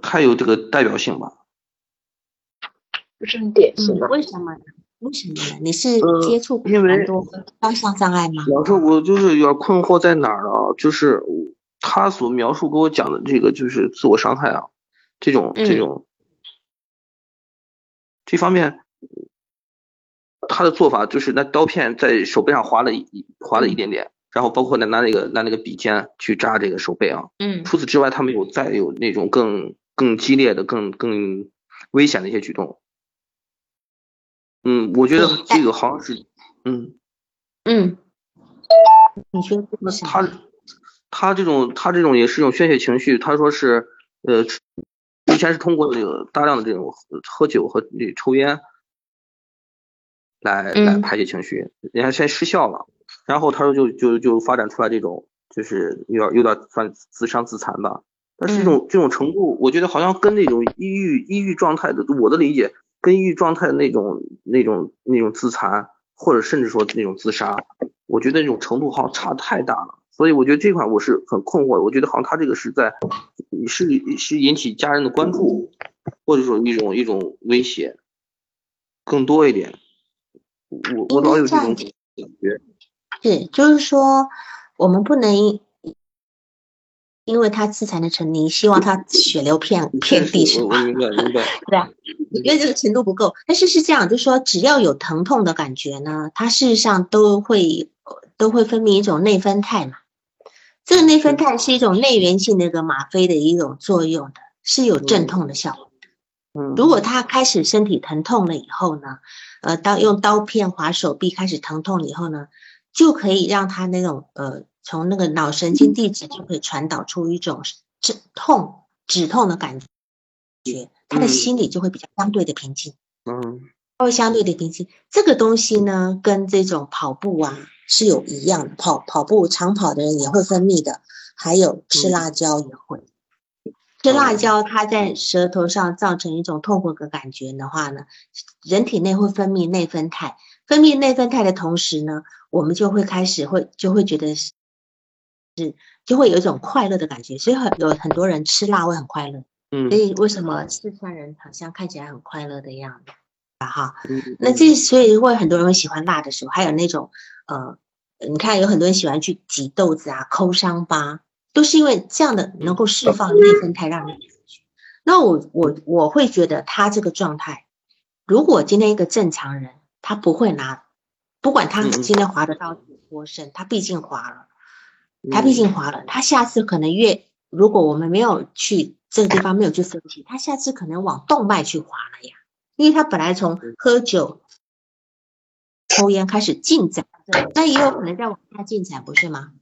太有这个代表性吧？不是很典型为什么？为什么呢？你是接触蛮多方向障碍吗？老师，我就是有点困惑在哪儿了，就是他所描述给我讲的这个，就是自我伤害啊，这种这种这方面，他的做法就是拿刀片在手背上划了一划了一点点，然后包括拿拿那个拿那个笔尖去扎这个手背啊。嗯。除此之外，他没有再有那种更更激烈的、更更危险的一些举动。嗯，我觉得这个好像是，嗯嗯，你说那他他这种他这种也是一种宣泄情绪。他说是，呃，之前是通过这个大量的这种喝酒和那抽烟来来排解情绪，人家现在失效了。然后他说就就就发展出来这种，就是有点有点算自伤自残吧。但是这种这种程度，我觉得好像跟那种抑郁抑郁状态的，我的理解。跟抑郁状态的那种、那种、那种自残，或者甚至说那种自杀，我觉得那种程度好像差太大了。所以我觉得这块我是很困惑。我觉得好像他这个是在是是引起家人的关注，或者说一种一种威胁更多一点。我我老有这种感觉。是，就是说我们不能。因为他自残的成你希望他血流遍 遍地是吧？明白明 白。对啊，因为这个程度不够。但是是这样，就是说只要有疼痛的感觉呢，它事实上都会都会分泌一种内啡肽嘛。这个内啡肽是一种内源性的一个吗啡的一种作用的，是有镇痛的效果。嗯。如果他开始身体疼痛了以后呢，呃，刀用刀片划手臂开始疼痛以后呢，就可以让他那种呃。从那个脑神经递质就可以传导出一种止痛止痛的感觉，他的心里就会比较相对的平静。嗯，会相对的平静。这个东西呢，跟这种跑步啊是有一样的，跑跑步长跑的人也会分泌的，还有吃辣椒也会。吃辣椒，它在舌头上造成一种痛苦的感觉的话呢，人体内会分泌内啡肽，分泌内啡肽的同时呢，我们就会开始会就会觉得。是，就会有一种快乐的感觉，所以很有很多人吃辣会很快乐。嗯，所以为什么四川人好像看起来很快乐的样子啊？哈，那这所以会很多人会喜欢辣的时候，还有那种呃，你看有很多人喜欢去挤豆子啊、抠伤疤，都是因为这样的能够释放内分肽让你那我我我会觉得他这个状态，如果今天一个正常人，他不会拿，不管他今天划的刀子多深，他毕竟划了。他毕竟划了，他下次可能越如果我们没有去这个地方没有去分析，他下次可能往动脉去划了呀，因为他本来从喝酒、抽烟开始进展，那也有可能再往下进展，不是吗？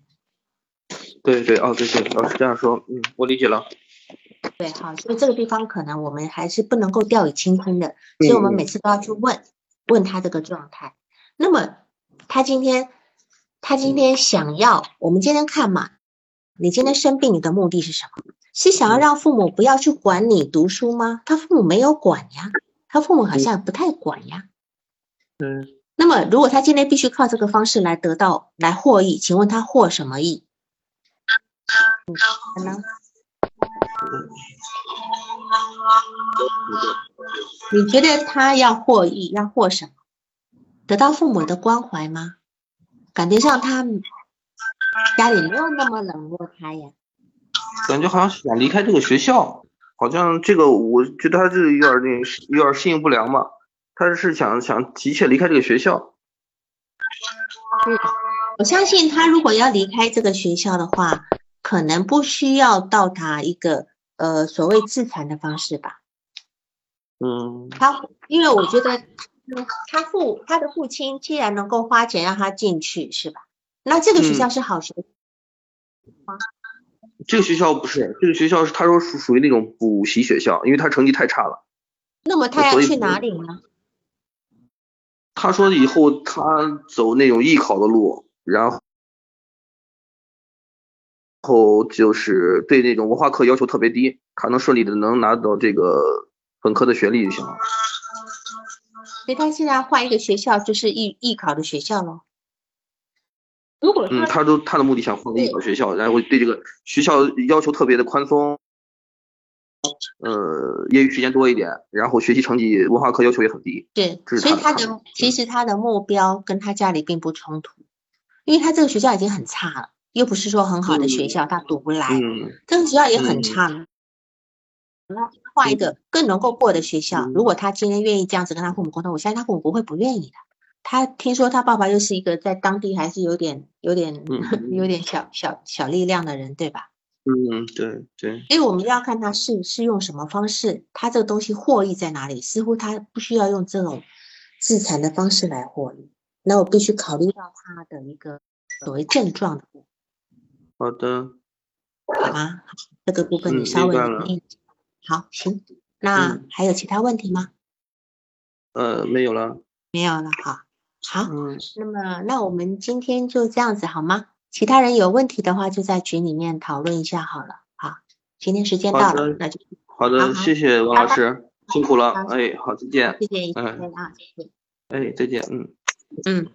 对对哦对对，老师这样说，嗯，我理解了。对，好，所以这个地方可能我们还是不能够掉以轻心的，所以我们每次都要去问问他这个状态。那么他今天。他今天想要，我们今天看嘛，你今天生病，你的目的是什么？是想要让父母不要去管你读书吗？他父母没有管呀，他父母好像不太管呀。嗯。那么，如果他今天必须靠这个方式来得到来获益，请问他获什么益？可能？你觉得他要获益，要获什么？得到父母的关怀吗？感觉上他家里没有那么冷落他呀，感觉好像想离开这个学校，好像这个我觉得他是有点那有点适应不良嘛，他是想想急切离开这个学校。嗯，我相信他如果要离开这个学校的话，可能不需要到达一个呃所谓自残的方式吧。嗯他因为我觉得嗯他父他的父亲既然能够花钱让他进去，是吧？那这个学校是好学校，这个学校不是，这个学校是他说属属于那种补习学校，因为他成绩太差了。那么他要去哪里呢？他说以后他走那种艺考的路，然后后就是对那种文化课要求特别低，他能顺利的能拿到这个本科的学历就行了。所以他现在换一个学校，就是艺艺考的学校了。如果嗯，他都他的目的想换个艺考学校，然后对这个学校要求特别的宽松，呃，业余时间多一点，然后学习成绩文化课要求也很低。对，所以他的其实他的目标跟他家里并不冲突，因为他这个学校已经很差了，又不是说很好的学校，他读不来，嗯这个学校也很嗯差。那换一个更能够过的学校，嗯如果他今天愿意这样子跟他父母沟通，我相信他父母不会不愿意的。他听说他爸爸又是一个在当地还是有点有点、嗯有点小小小力量的人，对吧？嗯，对对，所以我们要看他是是用什么方式，他这个东西获益在哪里？似乎他不需要用这种自残的方式来获利。那我必须考虑到他的一个所谓症状的部好的，分，好吧？这个部分你嗯稍微明白了留意。好，行。那嗯还有其他问题吗？呃，没有了。没有了，哈。好，嗯，那么那我们今天就这样子好吗？其他人有问题的话，就在群里面讨论一下好了。好，今天时间到了，那就好的，好好谢谢王老师，辛苦了。好哎，好，再见。谢谢，谢嗯谢啊，谢谢。哎，再见。嗯。嗯。